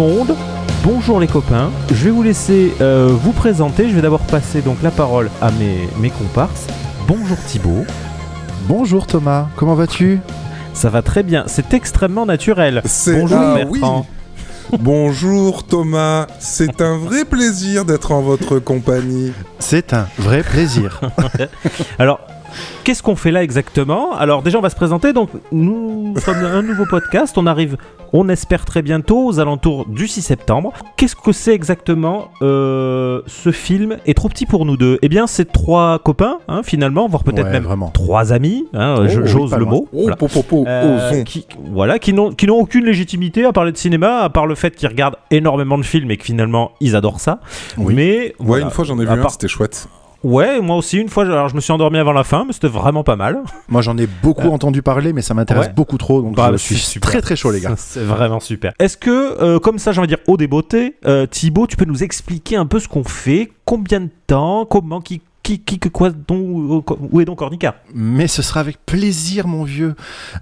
monde. Bonjour les copains. Je vais vous laisser euh, vous présenter. Je vais d'abord passer donc la parole à mes, mes comparses. Bonjour Thibaut. Bonjour Thomas, comment vas-tu? Ça va très bien. C'est extrêmement naturel. C'est Bonjour ah, Bertrand. oui. Bonjour Thomas, c'est un vrai plaisir d'être en votre compagnie. C'est un vrai plaisir. Alors, qu'est-ce qu'on fait là exactement? Alors déjà, on va se présenter. Donc, nous sommes un nouveau podcast. On arrive, on espère très bientôt, aux alentours du 6 septembre. Qu'est-ce que c'est exactement euh, Ce film? Est trop petit pour nous deux. Eh bien, c'est trois copains, hein, finalement, voire peut-être Ouais, même vraiment. trois amis. hein, Oh, oui, J'ose le mot. Oh, Voilà. po, po, po, Euh, qui, voilà, qui n'ont aucune légitimité à parler de cinéma, à part le fait qu'ils regardent énormément de films et que finalement ils adorent ça. Oui. Mais Ouais, voilà. une fois j'en ai vu À un, part- c'était chouette. Ouais, moi aussi une fois. Alors je me suis endormi avant la fin, mais c'était vraiment pas mal. Moi j'en ai beaucoup Euh, entendu parler, mais ça m'intéresse ouais. beaucoup trop, donc Bah, je suis super. très très chaud les gars. C'est vraiment super. Est-ce que, euh, comme ça, j'ai envie de dire, haut des beautés, euh, Thibaut, tu peux nous expliquer un peu ce qu'on fait, combien de temps, comment, qui, qui, qui, que quoi, dont, où est donc Ornica? Mais ce sera avec plaisir mon vieux.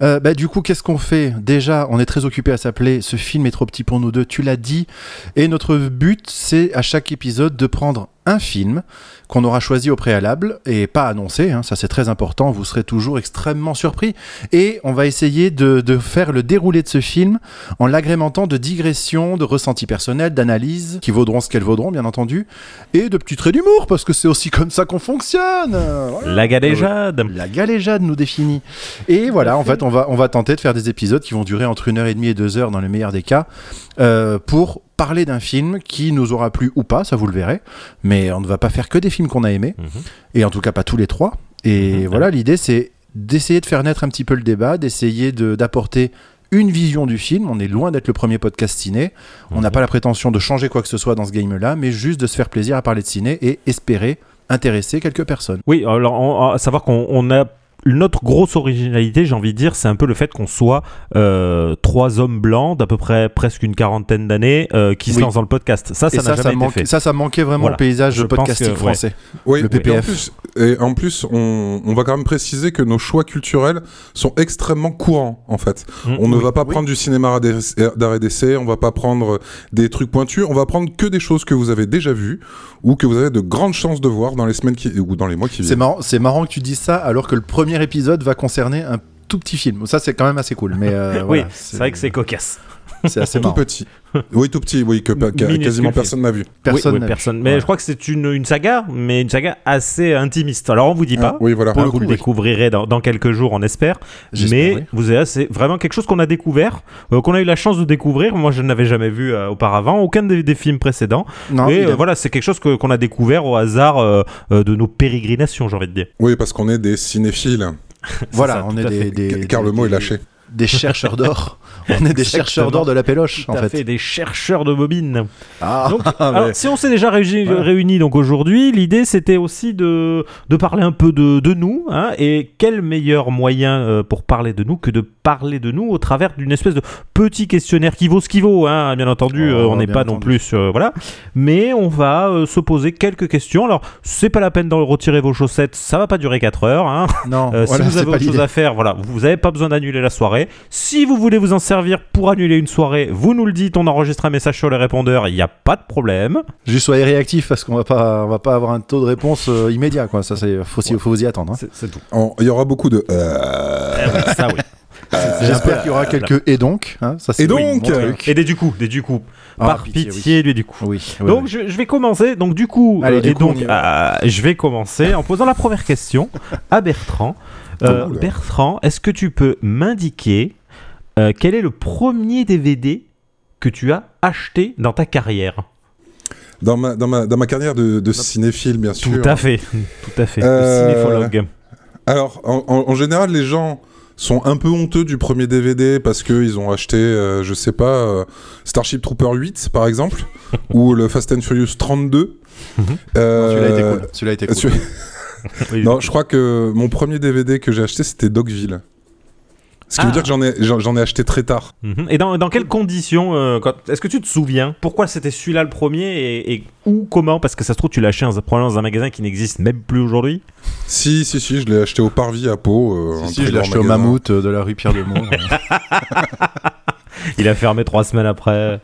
Euh, bah, du coup qu'est-ce qu'on fait? Déjà on est très occupé à s'appeler Ce film est trop petit pour nous deux, tu l'as dit. Et notre but c'est à chaque épisode de prendre un film qu'on aura choisi au préalable et pas annoncé, hein, ça c'est très important, vous serez toujours extrêmement surpris. Et on va essayer de, de faire le déroulé de ce film en l'agrémentant de digressions, de ressentis personnels, d'analyses qui vaudront ce qu'elles vaudront bien entendu, et de petits traits d'humour parce que c'est aussi comme ça qu'on fonctionne. Voilà. La galéjade La galéjade nous définit. Et voilà, en fait, on va, on va tenter de faire des épisodes qui vont durer entre une heure et demie et deux heures dans le meilleur des cas, euh, pour parler d'un film qui nous aura plu ou pas, ça vous le verrez. Mais on ne va pas faire que des films qu'on a aimés, Mhm. et en tout cas pas tous les trois. Et Mhm. voilà, l'idée c'est d'essayer de faire naître un petit peu le débat, d'essayer de- d'apporter une vision du film. On est loin d'être le premier podcast ciné. On n'a Mhm. pas la prétention de changer quoi que ce soit dans ce game-là, mais juste de se faire plaisir à parler de ciné et espérer intéresser quelques personnes. Oui, alors on- à savoir qu'on on a notre grosse originalité, j'ai envie de dire, c'est un peu le fait qu'on soit euh, trois hommes blancs d'à peu près presque une quarantaine d'années euh, qui se lancent dans le podcast. Ça, ça n'a jamais été manque- fait. ça, ça manquait vraiment Voilà. au paysage Je podcastique que, ouais. français. Oui, Le et en PPF. plus, et en plus on, on va quand même préciser que nos choix culturels sont extrêmement courants en fait. Mm. On ne Oui, va pas oui. prendre du cinéma d'arrêt d'essai- d'arrêt d'essai, on va pas prendre des trucs pointus, on va prendre que des choses que vous avez déjà vues ou que vous avez de grandes chances de voir dans les semaines qui, ou dans les mois qui C'est viennent. marrant, c'est marrant que tu dises ça alors que le premier épisode va concerner un tout petit film. Ça, c'est quand même assez cool. Mais euh, oui, voilà, c'est vrai que c'est cocasse. C'est assez Tout petit. Oui, tout petit, oui, que quasiment personne n'a vu. Personne Oui, oui, n'a vu. personne. Mais Voilà. je crois que c'est une, une saga, mais une saga assez intimiste. Alors on vous dit pas. Ah, oui, voilà. Pour Ah, le vous coup, vous découvrirez dans, dans quelques jours, on espère. Mais oui. vous avez, c'est vraiment quelque chose qu'on a découvert, euh, qu'on a eu la chance de découvrir. Moi, je ne l'avais jamais vu euh, auparavant, aucun des, des films précédents. Non, et euh, voilà, c'est quelque chose que- qu'on a découvert au hasard euh, euh, de nos pérégrinations, j'ai envie de dire. Oui, parce qu'on est des cinéphiles. voilà, ça, on est des, car le des- mot est lâché. Des chercheurs d'or. on est des chercheurs d'or de la péloche, Tout en fait. fait, des chercheurs de bobines. Ah, Donc, ah, alors, si on s'est déjà réunis, Voilà. réunis donc aujourd'hui, l'idée c'était aussi de, de parler un peu de, de nous. hein, et quel meilleur moyen euh, pour parler de nous que de parler de nous au travers d'une espèce de petit questionnaire qui vaut ce qu'il vaut. hein, bien entendu, Oh, euh, on n'est pas non plus. euh, voilà. Mais on va se poser quelques questions. Alors, c'est pas la peine de retirer vos chaussettes, ça va pas durer 4 heures. Hein. non, voilà, si vous avez autre chose à faire, voilà, vous n'avez pas besoin d'annuler la soirée. Si vous voulez vous en servir pour annuler une soirée, vous nous le dites, on enregistre un message sur le répondeur, il n'y a pas de problème. Juste soyez réactifs parce qu'on va pas, on va pas avoir un taux de réponse euh, immédiat, quoi. Ça, c'est, faut, s'y- faut vous y attendre. hein. C'est tout. Il y aura beaucoup de. euh, ça, oui. J'espère qu'il y aura quelques et donc. hein, ça, c'est Et donc truc. Et des du coup, des du coup. Ah, Par pitié, pitié, lui du coup. Oui. oui, Donc oui. Je, je vais commencer. Donc du coup, Allez, euh, du et coup, donc euh, je vais commencer en posant la première question à Bertrand. Euh. Bertrand, est-ce que tu peux m'indiquer euh, quel est le premier DVD que tu as acheté dans ta carrière? Dans ma, dans, ma, dans ma carrière de, de cinéphile, bien sûr. Tout à fait, tout à fait. Euh, cinéphologue. Alors, en, en- en général, les gens sont un peu honteux du premier DVD parce qu'ils ont acheté, euh, je sais pas, euh, Starship Trooper 8, par exemple, ou le Fast and Furious 32. Mhm. Euh, Celui-là était cool. Celui-là était cool. Oui, Non, je crois que mon premier DVD que j'ai acheté, c'était Dogville. Ce qui Ah. veut dire que j'en ai, j'en ai acheté très tard. Mhm. Et dans, dans quelles conditions euh, Est-ce que tu te souviens Pourquoi c'était celui-là le premier et, et où, comment? Parce que ça se trouve, tu l'as acheté dans, probablement dans un magasin qui n'existe même plus aujourd'hui. Si, si, si, je l'ai acheté au Parvis à Pau. euh, Si, si, je l'ai acheté au. Mammouth euh, de la rue Pierre de Mont. Il a fermé trois semaines après.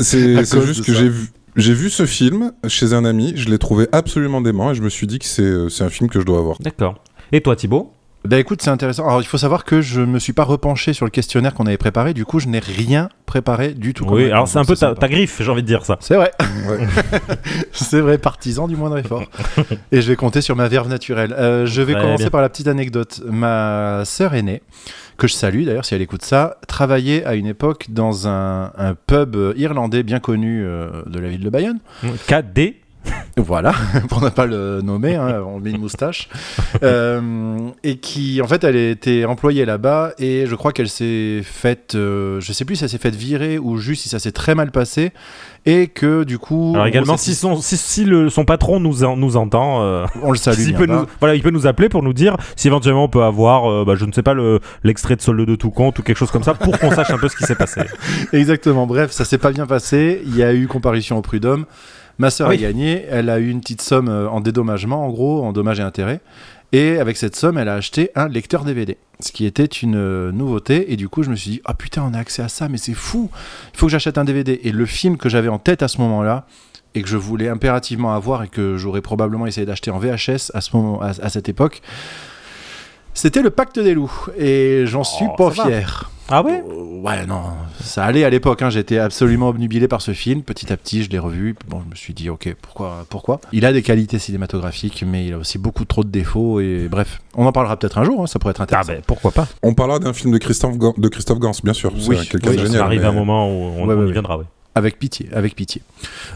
C'est juste que j'ai vu. J'ai vu ce film chez un ami, je l'ai trouvé absolument dément et je me suis dit que c'est euh, un film que je dois avoir. D'accord. Et toi, Thibaut? Bah écoute, c'est intéressant. Alors il faut savoir que je me suis pas repenché sur le questionnaire qu'on avait préparé, du coup je n'ai rien préparé du tout. Oui, alors c'est un peu ta, griffe, j'ai envie de dire ça. C'est vrai, Ouais. c'est vrai, partisan du moindre effort. Et je vais compter sur ma verve naturelle. Euh, je vais commencer bien. par la petite anecdote. Ma sœur aînée, que je salue d'ailleurs si elle écoute ça, travaillait à une époque dans un, un pub irlandais bien connu euh, de la ville de Bayonne. KD Voilà, pour ne pas le nommer, hein, on met une moustache. Euh, et qui, en fait, elle était employée là-bas et je crois qu'elle s'est faite, euh, je sais plus si elle s'est faite virer ou juste si ça s'est très mal passé et que du coup. Alors également, si son, si, si le, son patron nous, en- nous entend, euh, on le salue. bien peut nous, voilà, il peut nous appeler pour nous dire si éventuellement on peut avoir, euh, bah, je ne sais pas, le- l'extrait de solde de tout compte ou quelque chose comme ça pour qu'on sache un peu ce qui s'est passé. Exactement. Bref, ça s'est pas bien passé. Il y a eu comparution au prud'homme. Ma sœur Oui. a gagné. Elle a eu une petite somme euh, en dédommagement, en gros, en dommages et intérêts. Et avec cette somme, elle a acheté un lecteur DVD, ce qui était une euh, nouveauté. Et du coup, je me suis dit, ah putain, on a accès à ça, mais c'est fou. Il faut que j'achète un DVD. Et le film que j'avais en tête à ce moment-là et que je voulais impérativement avoir et que j'aurais probablement essayé d'acheter en VHS à ce moment, à, à cette époque, c'était le Pacte des loups. Et j'en suis Oh, pas va. fier. Ah ouais? Euh, ouais, non, ça allait à l'époque. hein, J'étais absolument obnubilé par ce film. Petit à petit, je l'ai revu. Bon, je me suis dit, ok, pourquoi, pourquoi? Il a des qualités cinématographiques, mais il a aussi beaucoup trop de défauts. Et bref, on en parlera peut-être un jour. hein, ça pourrait être Ah intéressant. ben pourquoi pas? On parlera d'un film de Christophe, Gans, de Christophe Gans, bien sûr. Oui, c'est quelqu'un oui, de ça génial. Ça arrive mais- un moment où on, Ouais, on ouais, y ouais. viendra, ouais. Avec pitié, avec pitié.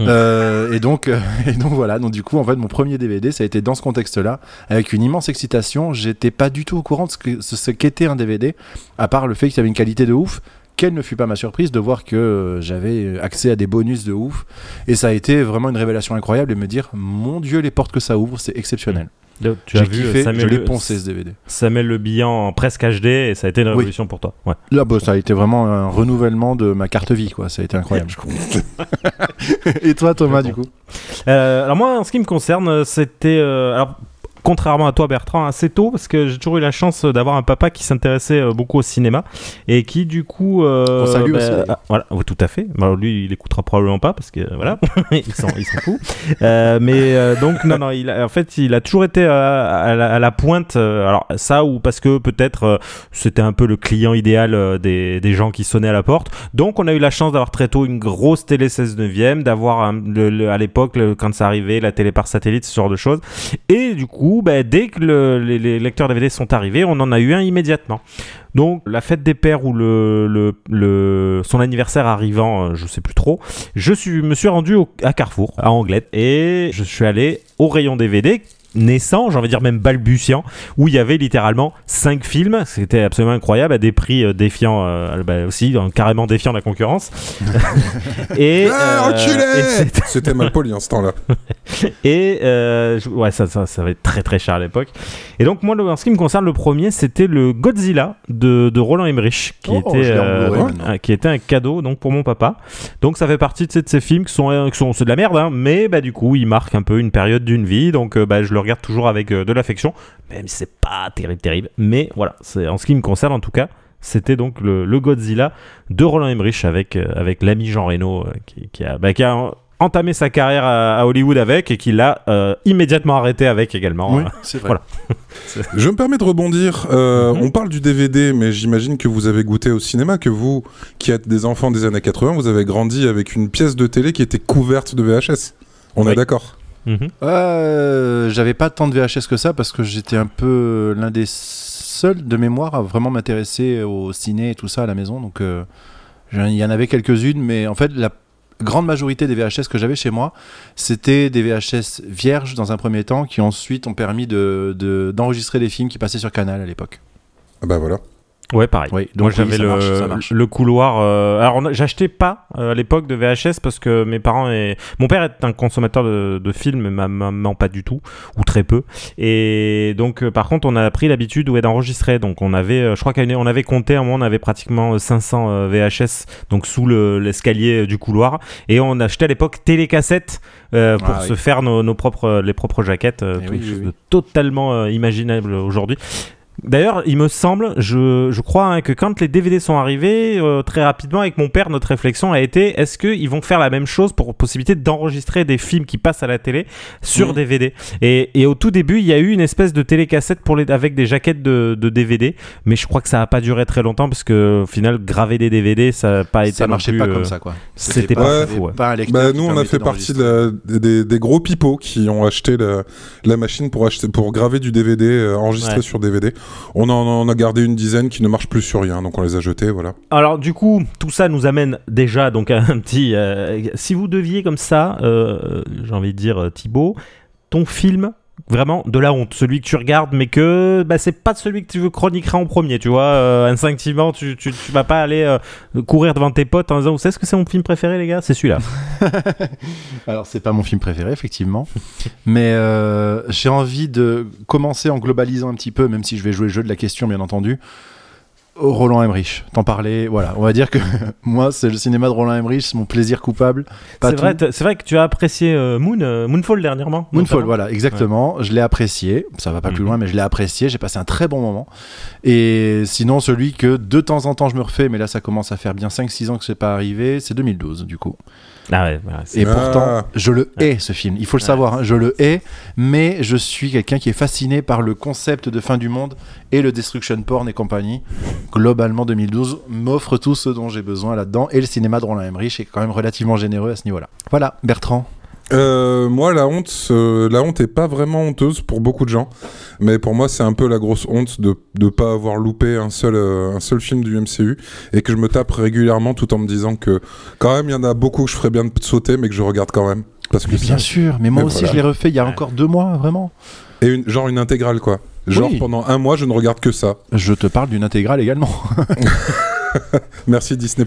Hmm. Euh, et donc, euh, et donc voilà. Donc du coup, en fait, mon premier DVD, ça a été dans ce contexte-là, avec une immense excitation. J'étais pas du tout au courant de ce que- ce ce qu'était un DVD, à part le fait qu'il avait une qualité de ouf. Quelle ne fut pas ma surprise de voir que euh, j'avais accès à des bonus de ouf. Et ça a été vraiment une révélation incroyable et me dire, mon Dieu, les portes que ça ouvre, c'est exceptionnel. Tu as J'ai vu kiffé, Samuel, je l'ai poncé ce DVD. Samuel Le Bihan en presque HD et ça a été une Oui. révolution pour toi. Ouais. Là, bah, ça a été vraiment un renouvellement de ma carte vie, quoi. Ça a été incroyable. et toi, Thomas, du coup? Euh, alors moi, en ce qui me concerne, euh, c'était... euh, alors, contrairement à toi, Bertrand, assez tôt, parce que j'ai toujours eu la chance d'avoir un papa qui s'intéressait euh, beaucoup au cinéma, et qui, du coup... euh, Qu'on salue bah, aussi, ah, voilà, tout à fait. Bah, lui, il écoutera probablement pas, parce que, voilà, il s'en fout. Euh, mais euh, donc, non, non, il a- en fait, il a toujours été à, la, à la pointe, alors ça, ou parce que peut-être c'était un peu le client idéal des, des gens qui sonnaient à la porte. Donc, on a eu la chance d'avoir très tôt une grosse télé 16 neuvième, d'avoir à l'époque, quand ça arrivait, la télé par satellite, ce genre de choses. Et du coup, bah, dès que le- les, lecteurs DVD sont arrivés, on en a eu un immédiatement. Donc, la fête des pères ou le, son anniversaire arrivant, euh, je sais plus trop, je suis, me suis rendu à Carrefour, à Anglette, et je suis allé au rayon DVD naissant, j'ai envie de dire même balbutiant, où il y avait littéralement 5 films, c'était absolument incroyable, à des prix euh, défiants, euh, bah, aussi, euh, carrément défiant la concurrence. et, Ah, euh, c'était- mal poli en ce temps-là. et euh, je- ouais, ça, ça, ça va être très très cher à l'époque. Et donc, moi, en ce qui me concerne, le premier, c'était le Godzilla de, de Roland Emmerich, qui, Oh, était, euh, qui était un cadeau donc, pour mon papa. Donc, ça fait partie de ces, de ces films qui sont, qui sont c'est de la merde, hein, mais bah, du coup, ils marquent un peu une période d'une vie. Donc, bah, je le regarde toujours avec euh, de l'affection, même si c'est pas terrible, terrible. Mais voilà, c'est en ce qui me concerne, en tout cas. C'était donc le, le Godzilla de Roland Emmerich avec, euh, avec l'ami Jean Reno euh, qui, qui a, bah, qui a entamé sa carrière à, à Hollywood avec et qui l'a euh, immédiatement arrêté avec également. Oui, Euh, c'est vrai. voilà. Je me permets de rebondir. Euh, Mhm. On parle du DVD, mais j'imagine que vous avez goûté au cinéma, que vous, qui êtes des enfants des années 80, vous avez grandi avec une pièce de télé qui était couverte de VHS. On Oui. est d'accord mhm. Euh, J'avais pas tant de VHS que ça parce que j'étais un peu l'un des seuls de mémoire à vraiment m'intéresser au ciné et tout ça à la maison. Donc euh, j'en- il y en avait quelques-unes, mais en fait la grande majorité des VHS que j'avais chez moi, c'était des VHS vierges dans un premier temps qui ensuite ont permis de- de- d'enregistrer les films qui passaient sur Canal à l'époque. Ah bah voilà. Ouais, pareil. Oui, donc Moi oui, j'avais le, marche, couloir. euh, Alors on a- j'achetais pas euh, à l'époque de VHS parce que mes parents et mon père est un consommateur de, de films, mais ma maman pas du tout ou très peu. Et donc euh, par contre on a pris l'habitude ouais, d'enregistrer. Donc on avait, je crois qu'on avait compté à un moment on avait pratiquement euh, 500 euh, VHS donc sous le- l'escalier du couloir et on achetait à l'époque télécassettes euh, pour Ah se oui. faire nos, nos propres les propres jaquettes, euh, Eh tout oui. totalement euh, imaginable aujourd'hui. D'ailleurs, il me semble, je, je crois hein, que quand les DVD sont arrivés, euh, très rapidement avec mon père, notre réflexion a été est-ce qu'ils vont faire la même chose pour possibilité d'enregistrer des films qui passent à la télé sur. DVD et, et au tout début, il y a eu une espèce de télécassette pour les, avec des jaquettes de, de DVD, mais je crois que ça n'a pas duré très longtemps parce que au final, graver des DVD, ça n'a pas été Ça marchait plus, pas euh, comme ça, quoi. C'était pas pas fou. ouais. pas Bah, nous, on a fait partie de d'enregistrer. la- des, des gros pipeaux qui ont acheté la, la machine pour, acheter, pour graver du DVD, euh, enregistré Ouais. sur DVD. On en, on a gardé une dizaine qui ne marchent plus sur rien, donc on les a jetés, voilà. Alors du coup, tout ça nous amène déjà donc à un petit. euh, si vous deviez comme ça, euh, j'ai envie de dire euh, Thibaut, ton film vraiment de la honte, celui que tu regardes mais que bah, c'est pas celui que tu veux chroniquer en premier, tu vois. euh, instinctivement, tu, tu, tu vas pas aller euh, courir devant tes potes en disant vous savez ce que c'est mon film préféré les gars, c'est celui-là. Alors, c'est pas mon film préféré, effectivement. mais euh, j'ai envie de commencer en globalisant un petit peu, même si je vais jouer le jeu de la question, bien entendu. Roland Emmerich, t'en parlais, voilà, on va dire que moi c'est le cinéma de Roland Emmerich, c'est mon plaisir coupable. C'est vrai, vrai que tu as apprécié euh, Moon, euh, Moonfall dernièrement. Moonfall, notamment. voilà, exactement. Je l'ai apprécié. Ça va pas plus Mhm. loin, mais je l'ai apprécié. J'ai passé un très bon moment. Et sinon, celui que de temps en temps je me refais, mais là ça commence à faire bien 5-6 ans que c'est pas arrivé, c'est 2012 du coup. Ah ouais, Et Ah. pourtant, je le hais ce film. Il faut le Ouais. savoir, hein, je le hais, mais je suis quelqu'un qui est fasciné par le concept de fin du monde et le destruction porn et compagnie. Globalement, 2012 m'offre tout ce dont j'ai besoin là-dedans. Et le cinéma de Roland Emmerich est quand même relativement généreux à ce niveau-là. Voilà, Bertrand. Euh, moi, la honte, euh, la honte est pas vraiment honteuse pour beaucoup de gens, mais pour moi, c'est un peu la grosse honte de ne pas avoir loupé un seul, euh, un seul film du MCU et que je me tape régulièrement tout en me disant que quand même, il y en a beaucoup que je ferais bien de sauter, mais que je regarde quand même. Parce que Mais bien sûr, mais moi Mais aussi voilà. je l'ai refait il y a encore deux mois, vraiment. Et une, genre une intégrale, quoi. Genre Oui. pendant un mois, je ne regarde que ça. Je te parle d'une intégrale également. Merci Disney+.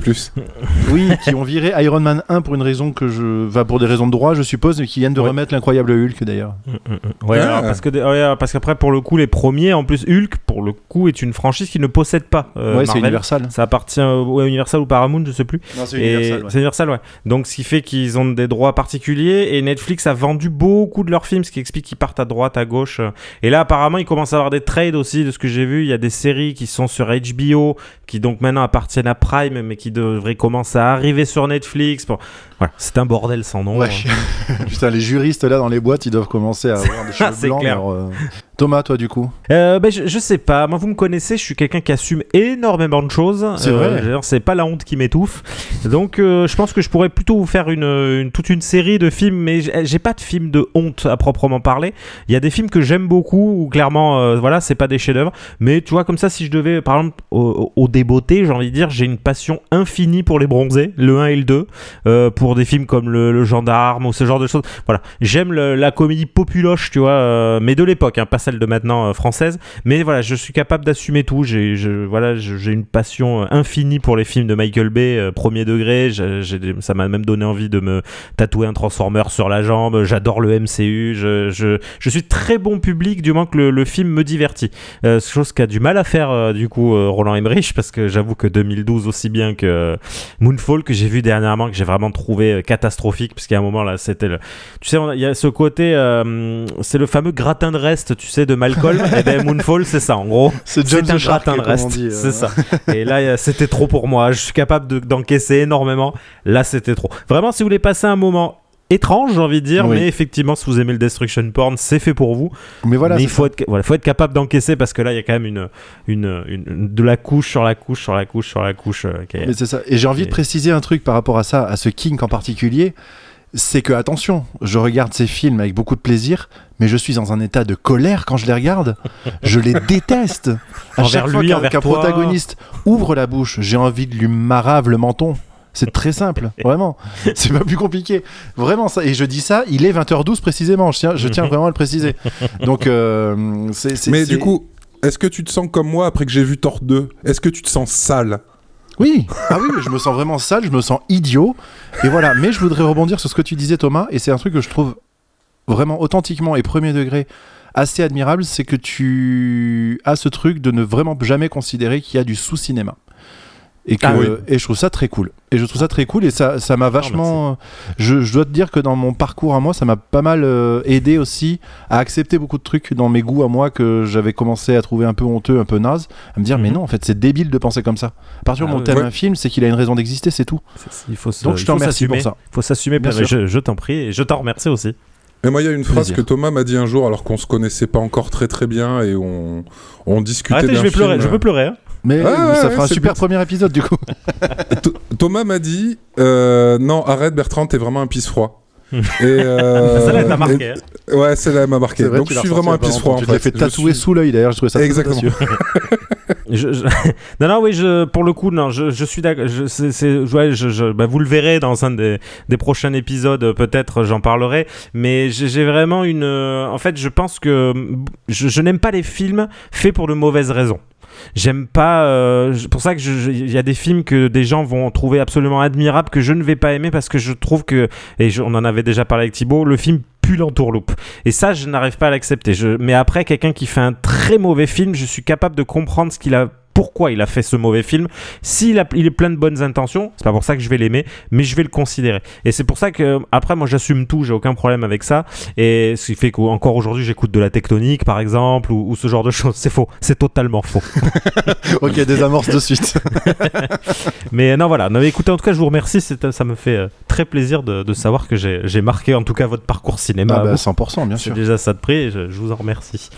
Oui, qui ont viré Iron Man 1 pour une raison que je. va pour des raisons de droit, je suppose, mais qui viennent de Ouais. remettre l'incroyable Hulk d'ailleurs. Mm, mm, mm. Ouais, Ah. alors, parce que ouais, parce qu'après pour le coup les premiers en plus Hulk pour le coup est une franchise qui ne possède pas euh, ouais, c'est Marvel. Universal. Ça appartient au à Universal ou Paramount, je sais plus. Non, c'est Et- C'est Universal, ouais. Donc, ce qui fait qu'ils ont des droits particuliers et Netflix a vendu beaucoup de leurs films, ce qui explique qu'ils partent à droite, à gauche. Et là, apparemment, ils commencent à avoir des trades aussi, de ce que j'ai vu. Il y a des séries qui sont sur HBO, qui donc maintenant appartiennent à Prime, mais qui devraient commencer à arriver sur Netflix. Bon, voilà, c'est un bordel sans nom. Ouais. Putain, les juristes là dans les boîtes, ils doivent commencer à avoir des cheveux blancs. clair. alors, euh, Thomas, toi du coup? Euh, ben, je, je sais pas. Moi, vous me connaissez, je suis quelqu'un qui assume énormément de choses. C'est Euh, vrai. d'ailleurs, C'est pas la honte qui m'étouffe. Donc, euh, je pense que je pourrais plutôt vous faire une, une- toute une série de films, mais j'ai pas de films de honte à proprement parler. Il y a des films que j'aime beaucoup où clairement, euh, voilà, c'est pas des chefs-d'œuvre. Mais tu vois, comme ça, si je devais, par exemple, au, au débeauté, j'ai envie de dire, j'ai une passion infinie pour les bronzés, le 1 et le 2, euh, pour des films comme le, Gendarme ou ce genre de choses. Voilà, j'aime la comédie populoche, tu vois, euh, mais de l'époque, hein, pas celle de maintenant euh, française. Mais voilà, je suis capable d'assumer tout. J'ai, voilà, j'ai une passion euh, infinie pour les films de Michael Bay, premier degré. Ça m'a même donné envie de me tatouer un Transformer sur la jambe. J'adore le MCU. Je, je, suis très bon public, du moins que le, le film me divertit. Chose qu'a du mal à faire, du coup, Roland Emmerich, parce que j'avoue que 2012, aussi bien que Moonfall, que j'ai vu dernièrement, que j'ai vraiment trouvé euh, catastrophique, parce a un moment là, c'était le. Tu sais, il y a ce côté, euh, c'est le fameux gratin de reste, tu sais, de Malcolm. et ben Moonfall, c'est ça, en gros. C'est C'est un gratin de reste, dit, euh. c'est ça. Et là, c'était trop pour moi. Je suis capable de- d'encaisser énormément. Là, c'était trop. Vraiment, si vous voulez passer un moment étrange, j'ai envie de dire, Oui. mais effectivement, si vous aimez le destruction porn, c'est fait pour vous. Mais voilà, mais il faut être, voilà, faut être capable d'encaisser parce que là, il y a quand même une, une, une- de la couche sur la couche sur la couche sur la couche. euh, qui est- Mais c'est ça. Et j'ai envie de préciser un truc par rapport à ça, à ce kink en particulier. C'est que, attention, je regarde ces films avec beaucoup de plaisir, mais je suis dans un état de colère quand je les regarde. Je les déteste. À Envers chaque fois lui, qu'un protagoniste ouvre la bouche, j'ai envie de lui marave le menton. C'est très simple, vraiment. C'est pas plus compliqué. Vraiment ça. Et je dis ça, il est 20h12 précisément. Je tiens, je tiens vraiment à le préciser. Donc, euh, c'est. Mais du coup, est-ce que tu te sens comme moi après que j'ai vu Thor 2 Est-ce que tu te sens sale? Oui, ah oui, je me sens vraiment sale, je me sens idiot. Et voilà, mais je voudrais rebondir sur ce que tu disais Thomas, et c'est un truc que je trouve vraiment authentiquement et premier degré assez admirable, c'est que tu as ce truc de ne vraiment jamais considérer qu'il y a du sous-cinéma. Et, que, Ah oui. et je trouve ça très cool. Et je trouve ça très cool et ça ça m'a vachement. je, je dois te dire que dans mon parcours à moi, ça m'a pas mal euh, aidé aussi à accepter beaucoup de trucs dans mes goûts à moi que j'avais commencé à trouver un peu honteux, un peu naze. À me dire, mais Mhm. non, en fait, c'est débile de penser comme ça. À partir du Ah moment où oui. t'aimes Ouais. un film, c'est qu'il a une raison d'exister, c'est tout. C'est- Il faut se- Donc je il te faut remercie pour ça. Il faut s'assumer. Bien mais sûr. je, je t'en prie et je t'en remercie aussi. Mais moi, il y a une phrase Plaisir. que Thomas m'a dit un jour alors qu'on se connaissait pas encore très très bien et on, on discutait je vais pleurer. Je peux pleurer. hein. Mais Ah ça ouais, fera un super premier épisode du coup. Th- Thomas m'a dit euh, non arrête Bertrand t'es vraiment un pisse froid. et euh, Ça là, t'as marqué. hein. et- ouais celle-là elle m'a marqué. Vrai, Donc je suis vraiment un pisse froid. Tu l'as fait. tatouer suis- sous l'œil d'ailleurs, je trouvais ça très Exactement. Je- je- non, non, oui, je, pour le coup, non, je, je suis d'accord. Je, c'est- c'est- ouais, je, je- bah, vous le verrez dans un des, des prochains épisodes, peut-être j'en parlerai. Mais j'ai j'ai vraiment une. euh, En fait, je pense que je, je n'aime pas les films faits pour de mauvaises raisons. J'aime pas. euh, pour ça que il y a des films que des gens vont trouver absolument admirables que je ne vais pas aimer parce que je trouve que et on en avait déjà parlé avec Thibaut, le film l'entourloupe. Et ça, je n'arrive pas à l'accepter. Mais après, quelqu'un qui fait un très mauvais film, je suis capable de comprendre ce qu'il a. Pourquoi il a fait ce mauvais film S'il a, il est plein de bonnes intentions, c'est pas pour ça que je vais l'aimer, mais je vais le considérer. Et c'est pour ça que après, moi, j'assume tout, j'ai aucun problème avec ça. Et ce qui fait qu'encore aujourd'hui, j'écoute de la tectonique, par exemple, ou, ou ce genre de choses. C'est faux, c'est totalement faux. ok, désamorce de suite. Mais non, voilà. Non, mais écoutez, en tout cas, je vous remercie. c'est- Ça me fait euh, très plaisir de, de savoir que j'ai j'ai marqué, en tout cas, votre parcours cinéma. Ah bah, 100%, bien C'est sûr. déjà ça de prix et je, je vous en remercie.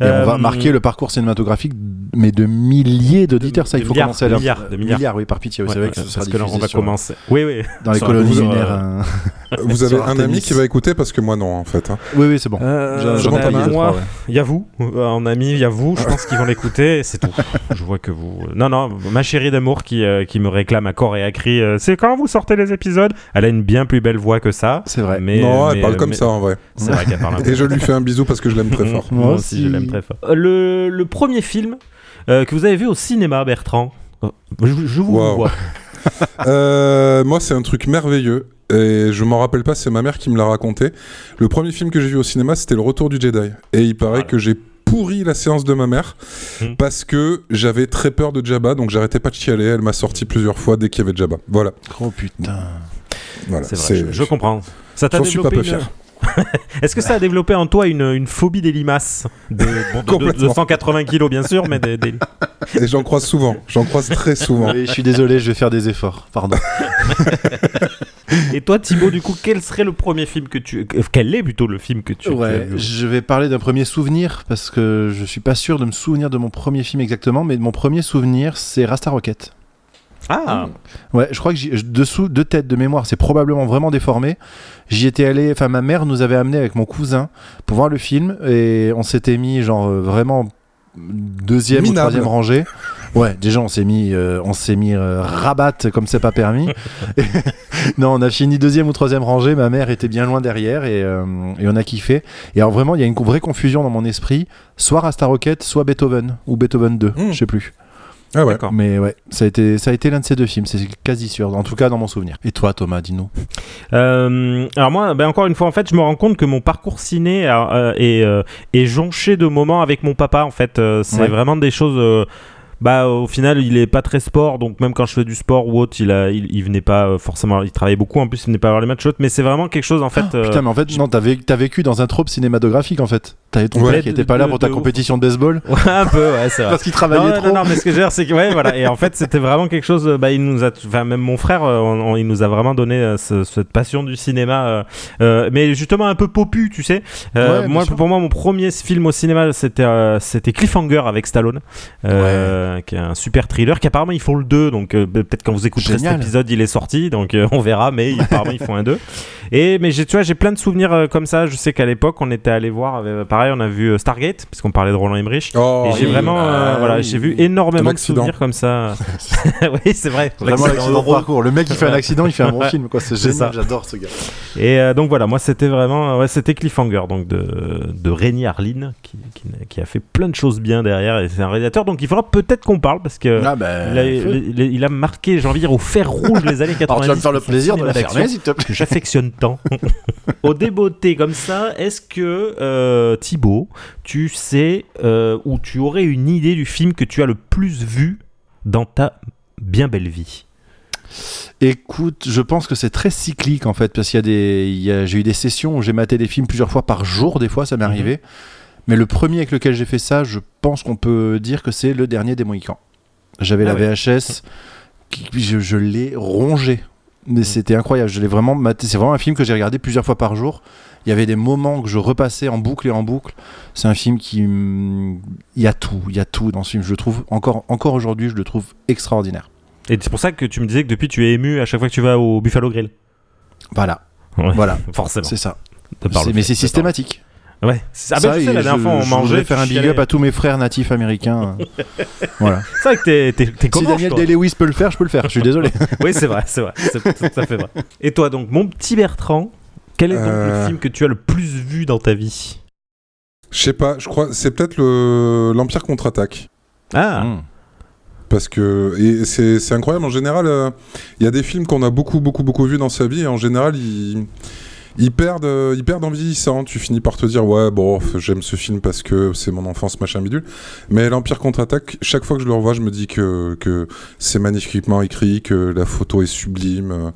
Et on va Euh, marquer le parcours cinématographique, mais de milliers d'auditeurs. Ça, il faut milliards, commencer à leur- milliards, de milliards. oui, par pitié. oui, ouais, c'est vrai ouais, que ce sera parce que là, on va sur- commencer. Oui, oui. dans les Sur- colonies vous, euh, lunaires. hein. Vous avez Sur un ami qui va écouter parce que moi non en fait. hein. Oui, oui, c'est bon. Euh, J'en- ai moi, il y a vous, euh, en ami, il y a vous. Je pense qu'ils vont l'écouter. C'est tout. Je vois que vous. Non, non, ma chérie d'amour qui, euh, qui me réclame à corps et à cri. euh, c'est quand vous sortez les épisodes? Elle a une bien plus belle voix que ça. C'est vrai. Mais, non, elle parle euh, comme ça en vrai. C'est vrai qu'elle parle un peu. Et je lui fais un bisou parce que je l'aime très fort. Moi, aussi, je l'aime très fort. Euh, Le, le premier film euh, que vous avez vu au cinéma, Bertrand. euh, Je, je vous Wow. vois. Euh, moi, c'est un truc merveilleux. Et je m'en rappelle pas, c'est ma mère qui me l'a raconté. Le premier film que j'ai vu au cinéma, c'était Le Retour du Jedi. Et il paraît Voilà. que j'ai pourri la séance de ma mère Mhm. parce que j'avais très peur de Jabba, donc j'arrêtais pas de chialer. Elle m'a sorti plusieurs fois dès qu'il y avait Jabba. Voilà. Oh putain. voilà. C'est vrai, je, je comprends. Ça t'a J'en suis pas développé peu une- fier. Est-ce que ça a développé en toi une, une phobie des limaces de, bon, de- de, Complètement. 180 kilos, bien sûr, mais des, des- Et j'en croise souvent. J'en croise très souvent. Oui, je suis désolé, je vais faire des efforts. Pardon. Et toi, Thibaut, du coup, quel serait le premier film que tu. euh, Quel est plutôt le film que tu, Ouais, vu je vais parler d'un premier souvenir parce que je suis pas sûr de me souvenir de mon premier film exactement, mais mon premier souvenir c'est Rasta Rocket. Ah Ouais, je crois que j'y- dessous de tête de mémoire, c'est probablement vraiment déformé. J'y étais allé, enfin ma mère nous avait amené avec mon cousin pour voir le film et on s'était mis genre euh, vraiment deuxième ou troisième rangée. Ouais, déjà on s'est mis, euh, on s'est mis euh, rabat comme c'est pas permis. Non, on a fini deuxième ou troisième rangée. Ma mère était bien loin derrière et, euh, et on a kiffé. Et alors vraiment, il y a une vraie confusion dans mon esprit. Soit Rasta Rocket, soit Beethoven ou Beethoven 2, Hmm. je sais plus. Ah ouais. Mais ouais, ça a été, ça a été l'un de ces deux films, c'est quasi sûr. En tout cas, dans mon souvenir. Et toi, Thomas, dis-nous. Euh, alors moi, ben encore une fois, en fait, je me rends compte que mon parcours ciné euh, est, euh, est jonché de moments avec mon papa. En fait, Euh, c'est Ouais. vraiment des choses. Bah, au final, il est pas très sport, donc même quand je fais du sport ou autre, il, a, il, il venait pas euh, forcément. Il travaillait beaucoup, en plus, il venait pas voir les matchs, autres, mais c'est vraiment quelque chose en fait. euh, Putain, mais en fait, non, t'as vécu, t'as vécu dans un trope cinématographique en fait. T'avais ton Ouais. père qui était pas De- là pour ta de ouf. compétition de baseball ouais, un peu, ouais, c'est vrai. parce qu'il travaillait non, trop. non, non, mais ce que je veux dire, c'est que, ouais, voilà. Et en fait, c'était vraiment quelque chose, euh, bah, il nous a, enfin, même mon frère, on- on- il nous a vraiment donné euh, ce- cette passion du cinéma, euh, euh, mais justement un peu popu, tu sais. Ouais, moi, pour moi, mon premier film au cinéma, c'était, euh, c'était Cliffhanger avec Stallone, euh, qui est un super thriller, qui apparemment, ils font le 2, donc, euh, peut-être quand vous écouterez Génial. cet épisode, il est sorti, donc, euh, on verra, mais ils- apparemment, ils font un 2. Et, mais j'ai, tu vois, j'ai plein de souvenirs euh, comme ça. Je sais qu'à l'époque, on était allé voir, euh, pareil, on a vu Stargate, puisqu'on parlait de Roland Emmerich. Oh, Et j'ai oui. vraiment, euh, Ah, voilà, oui. j'ai vu énormément de souvenirs comme ça. oui, c'est vrai. Vraiment l'accident de parcours. Le mec il fait un accident, il fait un bon film quoi. C'est génial, ça. j'adore ce gars. Et euh, donc voilà, moi c'était vraiment, ouais, c'était Cliffhanger, donc de, de Rémi Harlin, qui, qui, qui a fait plein de choses bien derrière, et c'est un réalisateur, donc il faudra peut-être qu'on parle, parce que Ah bah. il, a, feu. il, a- il a marqué, j'ai envie de dire, au fer rouge les années 90. Alors tu vas me faire le plaisir de la fermer s'il te plaît. j'affectionne tant. Au débeauté comme ça, est-ce que euh, Thibaut, tu sais euh, ou tu aurais une idée du film que tu as le plus vu dans ta Bien belle vie? Écoute, je pense que c'est très cyclique en fait, parce qu'il y a des, j'ai eu des sessions où j'ai maté des films plusieurs fois par jour, des fois ça m'est Mhm. arrivé. Mais le premier avec lequel j'ai fait ça, je pense qu'on peut dire que c'est le dernier des Mohicans. J'avais Ah la ouais. VHS, qui- je, je l'ai rongé. Mais Mhm. c'était incroyable, je l'ai vraiment maté. C'est vraiment un film que j'ai regardé plusieurs fois par jour. Il y avait des moments que je repassais en boucle et en boucle. C'est un film qui. mm, Il y a tout, il y a tout dans ce film. Je le trouve, encore, encore aujourd'hui, je le trouve extraordinaire. Et c'est pour ça que tu me disais que depuis tu es ému à chaque fois que tu vas au Buffalo Grill. Voilà, Ouais, voilà, Forcément. c'est ça. mais c'est systématique. Ouais. C'est- Ah Ça, ben, je sais, et la dernière fois on je mangeait. faire un big up à tous mes frères natifs américains. voilà. C'est vrai que t'es- t'es Si Daniel Day-Lewis peut le faire, je peux le faire. Je suis désolé. Oui, c'est vrai, c'est vrai. C'est tout à fait vrai. Et toi, donc, mon petit Bertrand, quel est donc le Euh. film que tu as le plus vu dans ta vie? Je sais pas, je crois, c'est peut-être le l'Empire contre-attaque. Ah, Mm. Parce que et c'est c'est incroyable. En général, euh, il y a des films qu'on a beaucoup, beaucoup, beaucoup vus dans sa vie. Et en général, ils, ils perdent, euh, ils perdent en vieillissant. Tu finis par te dire, ouais, bon, j'aime ce film parce que c'est mon enfance, machin bidule. Mais l'Empire contre-attaque, chaque fois que je le revois, je me dis que, que c'est magnifiquement écrit, que la photo est sublime, euh,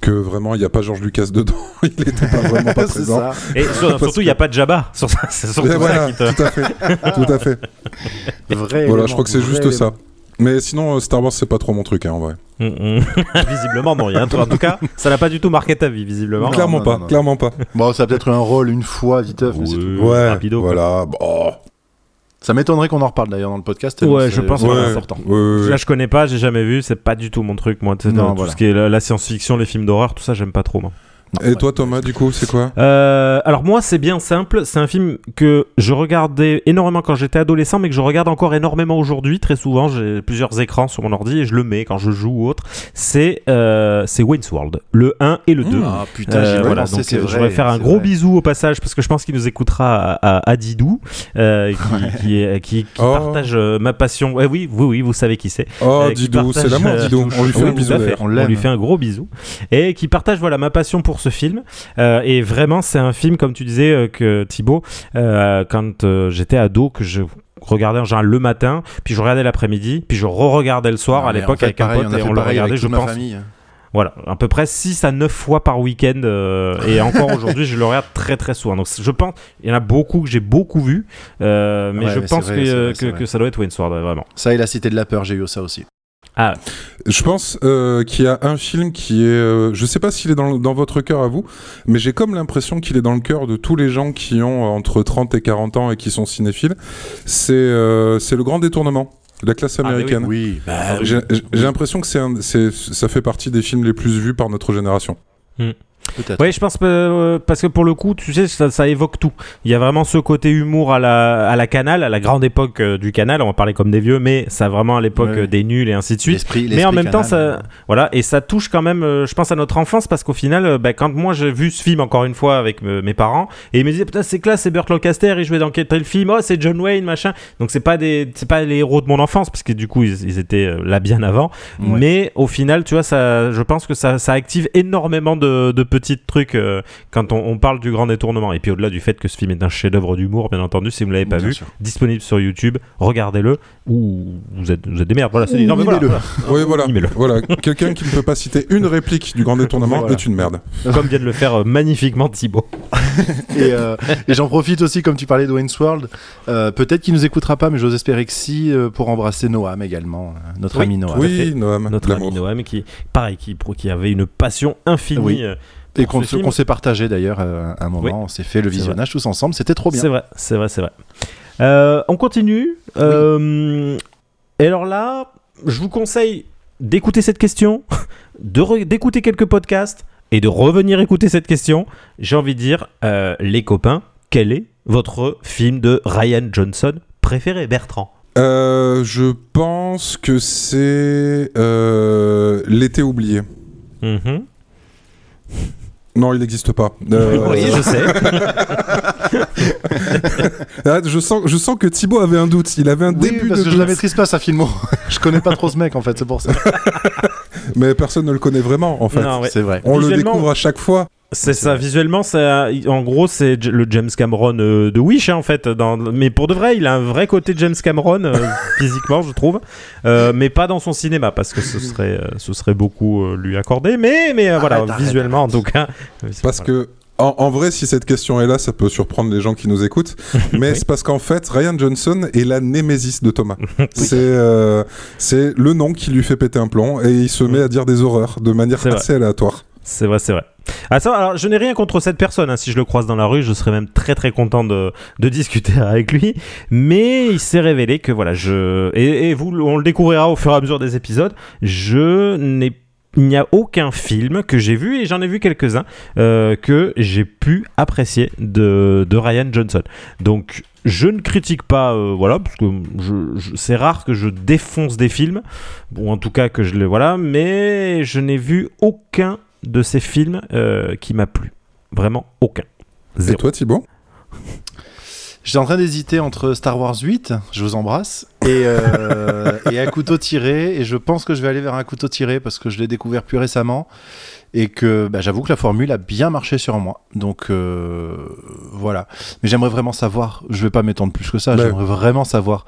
que vraiment, il n'y a pas George Lucas dedans. il était pas vraiment pas présent. ça. et sur- surtout, il n'y a pas de Jabba. Sur ça, c'est surtout Et ça voilà, qui te. tout à fait, tout à fait. Vrai Voilà, je crois que c'est juste ça. Mais sinon, euh, Star Wars, c'est pas trop mon truc, hein, en vrai. Mm, mm. visiblement, non. il y a un truc- En tout cas, ça n'a pas du tout marqué ta vie, visiblement. Non, clairement non, pas, non, non. clairement pas. Bon, ça a peut-être eu un rôle une fois, viteuf, mais c'est tout. Ouais, Ouais, rapido, voilà. Bon. Ça m'étonnerait qu'on en reparle d'ailleurs dans le podcast. Ouais, je pense va Ouais, important. ouais, ouais, ouais. Là, je connais pas, j'ai jamais vu, c'est pas du tout mon truc, moi. Tu sais, Non, tout voilà. ce qui est la, la science-fiction, les films d'horreur, tout ça, j'aime pas trop, moi. Et ouais. toi, Thomas, du coup, c'est quoi Euh, alors moi c'est bien simple, c'est un film que je regardais énormément quand j'étais adolescent mais que je regarde encore énormément aujourd'hui, très souvent j'ai plusieurs écrans sur mon ordi et je le mets quand je joue ou autre, c'est euh, c'est Wayne's World, le 1 et le 2. Ah putain, Euh, voilà, pensé, donc c'est euh, vrai. je voudrais faire un gros vrai. bisou au passage parce que je pense qu'il nous écoutera à, à, à Didou, euh, qui, qui, est- qui- qui Oh. partage ma passion. Ouais, oui, oui, oui, vous savez qui c'est. Oh, Euh, Didou, c'est l'amour, Didou. On lui fait Oui, un bisou. On lui fait un gros bisou et qui partage voilà ma passion pour ce film. Euh, et vraiment, c'est un film comme tu disais euh, que Thibaut, euh, quand j'étais ado, que je regardais en général le matin, puis je regardais l'après-midi, puis je re-regardais le soir à l'époque en fait, avec un pote on et on le regardait, je pense. famille. Voilà, à peu près 6 à 9 fois par week-end. euh, et encore aujourd'hui, je le regarde très très souvent. Donc je pense, il y en a beaucoup que j'ai beaucoup vu, euh, mais Ouais, je mais pense vrai, que, vrai, ça doit être Wayne's World, vraiment. Ça et la Cité de la Peur, j'ai eu ça aussi. Ah, Je pense euh, qu'il y a un film qui est. euh, je sais pas s'il est dans, dans votre cœur à vous, mais j'ai comme l'impression qu'il est dans le cœur de tous les gens qui ont euh, entre 30 et 40 ans et qui sont cinéphiles. C'est euh, c'est Le Grand Détournement, la classe Ah, oui, américaine. Oui, bah, J'ai l'impression que c'est ça fait partie des films les plus vus par notre génération. peut-être. Oui, je pense euh, parce que pour le coup, tu sais, ça, ça évoque tout. Il y a vraiment ce côté humour à la, à la Canal, à la grande époque euh, du Canal. On va parler comme des vieux, mais ça vraiment à l'époque Ouais. euh, des nuls et ainsi de suite. Mais en même temps, ça, voilà, et ça touche quand même, euh, je pense à notre enfance parce qu'au final, euh, bah, quand moi j'ai vu ce film encore une fois avec me- mes parents et ils me disaient putain c'est classe, c'est Burt Lancaster, il jouait dans quel film, oh c'est John Wayne machin. Donc c'est pas des, c'est pas les héros de mon enfance parce que du coup ils, ils étaient euh, là bien avant. Ouais. Mais au final, tu vois, ça, je pense que ça, ça active énormément de, de petits trucs euh, quand on, on parle du grand détournement. Et puis au-delà du fait que ce film est un chef-d'œuvre d'humour, bien entendu, si vous ne l'avez pas Bien vu, sûr. disponible sur YouTube, regardez-le ou vous êtes, vous êtes des merdes. Voilà, c'est Non, mais voilà, mimez-le. Oui, voilà. Voilà. Quelqu'un qui ne peut pas citer une réplique du Grand Détournement Voilà. est une merde. comme vient de le faire euh, magnifiquement Thibaut. Et, euh, et j'en profite aussi, comme tu parlais de Wayne's World, euh, peut-être qu'il nous écoutera pas, mais j'ose espérer que si, euh, pour embrasser Noam également, euh, notre Oui. ami Noam. oui, Noam, Notre ami. Noam qui, pareil, qui, qui avait une passion infinie. Oui. Et qu'on s'est partagé d'ailleurs euh, un moment, Oui. on s'est fait le visionnage tous ensemble, c'était trop bien. C'est vrai, c'est vrai, c'est vrai. Euh, on continue. Euh, et alors là, je vous conseille d'écouter cette question, d'écouter quelques podcasts et de revenir écouter cette question. J'ai envie de dire, euh, les copains, quel est votre film de Ryan Johnson préféré, Bertrand? Euh, je pense que c'est euh, L'été oublié. Mhm. Non, il n'existe pas. Euh, Oui, je sais. ah, je, sens, je sens que Thibaut avait un doute. Il avait un Oui, début parce de que je la maîtrise pas sa filmo. je connais pas trop ce mec en fait, c'est pour ça. Mais personne ne le connaît vraiment, en fait. Non, ouais. C'est vrai. On le découvre à chaque fois. C'est ça, visuellement, ça, en gros, c'est le James Cameron euh, de Wish, hein, en fait. Dans, mais pour de vrai, il a un vrai côté James Cameron, euh, physiquement, je trouve. Euh, mais pas dans son cinéma, parce que ce serait, euh, ce serait beaucoup euh, lui accordé. Mais, mais euh, voilà, Arrête, arrête, visuellement, en tout cas. Parce voilà. que, en, en vrai, si cette question est là, ça peut surprendre les gens qui nous écoutent. Mais c'est parce qu'en fait, Ryan Johnson est la némésis de Thomas. C'est euh, c'est le nom qui lui fait péter un plomb et il se met à dire des horreurs de manière vrai. assez aléatoire. C'est vrai, c'est vrai. Ah, ça, alors, je n'ai rien contre cette personne. hein. Si je le croise dans la rue, je serais même très très content de, discuter avec lui. Mais il s'est révélé que voilà, je et, vous, on le découvrira au fur et à mesure des épisodes. Je n'ai il n'y a aucun film que j'ai vu, et j'en ai vu quelques-uns, euh, que j'ai pu apprécier de, de Ryan Johnson. Donc, je ne critique pas, euh, voilà, parce que c'est rare que je défonce des films, ou en tout cas que je le. Voilà, mais je n'ai vu aucun de ces films euh, qui m'a plu. Vraiment aucun. Et Zéro. toi, Thibaut? J'étais en train d'hésiter entre Star Wars 8, je vous embrasse, et, euh, et un couteau tiré. Et je pense que je vais aller vers un couteau tiré parce que je l'ai découvert plus récemment. Et que bah, j'avoue que la formule a bien marché sur moi. Donc euh, voilà. Mais j'aimerais vraiment savoir, je vais pas m'étendre plus que ça, Ouais. j'aimerais vraiment savoir.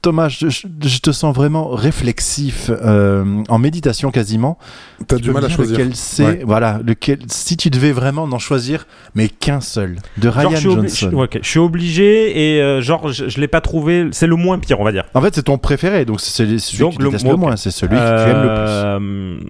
Thomas, je, je- je te sens vraiment réflexif, euh, en méditation quasiment. T'as du mal à choisir. Lequel c'est, Ouais. voilà, lequel, si tu devais vraiment n'en choisir, mais qu'un seul, de Ryan je, suis obli- Johnson. je- suis obligé et euh, genre je, je l'ai pas trouvé. C'est le moins pire, on va dire. En fait, c'est ton préféré, donc c'est celui Donc, que tu le- le moins, c'est celui que tu aimes le plus.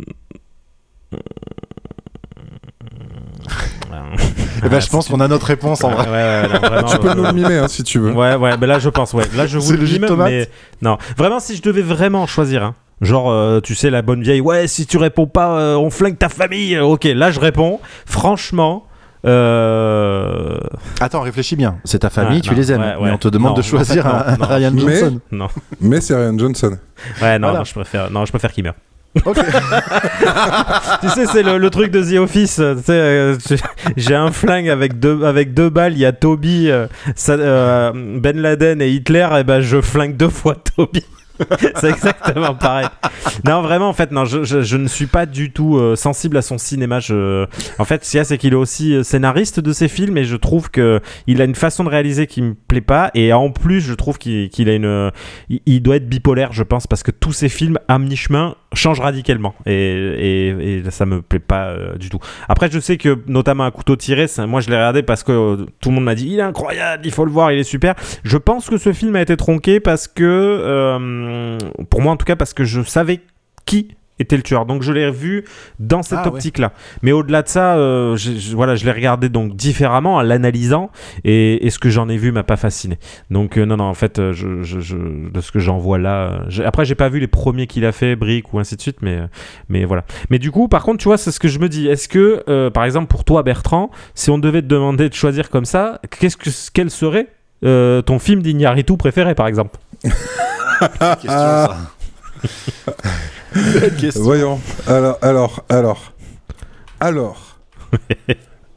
Euh, Eh ben, je pense qu'on a notre réponse en vrai. ouais, ouais, non, vraiment, Tu peux euh, nous le mimer hein, si tu veux. Ouais, ouais, ben là je pense, ouais. Là je vous C'est le mime, mais non. Vraiment, si je devais vraiment choisir, hein, genre, euh, tu sais, la bonne vieille, ouais, si tu réponds pas, euh, on flingue ta famille. Euh, Ok, là je réponds. Franchement, euh... Attends, réfléchis bien. C'est ta famille, Ouais, tu non, les aimes. ouais, Mais on te demande Non, de choisir en fait, un, non, un Ryan Mais- Johnson. non. Mais c'est Ryan Johnson. Ouais, non, Voilà. non, je préfère, non, je préfère qu'il meure. Tu sais, c'est le, truc de The Office. euh, j'ai- un flingue avec deux, avec deux balles. Il y a Toby, euh, euh, Ben Laden et Hitler. Et ben, je flingue deux fois Toby. c'est exactement pareil. Non, vraiment, en fait, non, je, ne suis pas du tout sensible à son cinéma. En fait, ce qu'il y a, c'est qu'il est aussi scénariste de ses films et je trouve que il a une façon de réaliser qui me plaît pas. Et en plus, je trouve qu'il qu'il a une. Il, il doit être bipolaire, je pense, parce que tous ses films à mi-chemin changent radicalement. Et, et, ça me plaît pas euh, du tout. Après, je sais que, notamment un couteau tiré, moi je l'ai regardé parce que euh, tout le monde m'a dit il est incroyable, il faut le voir, il est super. Je pense que ce film a été tronqué parce que, euh, pour moi en tout cas, parce que je savais qui était le tueur. Donc je l'ai vu dans cette Ah ouais. optique-là. Mais au-delà de ça, euh, je- voilà, je l'ai regardé donc différemment en l'analysant et, et ce que j'en ai vu m'a pas fasciné. Donc euh, non, non, en fait, euh, je, je- je- de ce que j'en vois là, après j'ai pas vu les premiers qu'il a fait, Brick ou ainsi de suite, mais, mais voilà. Mais du coup, par contre, tu vois, c'est ce que je me dis. Est-ce que, euh, par exemple, pour toi, Bertrand, si on devait te demander de choisir comme ça, qu'est-ce que, quel serait euh, ton film d'Ignaritu préféré, par exemple? Question, ça. Voyons. Alors, alors, alors. Alors.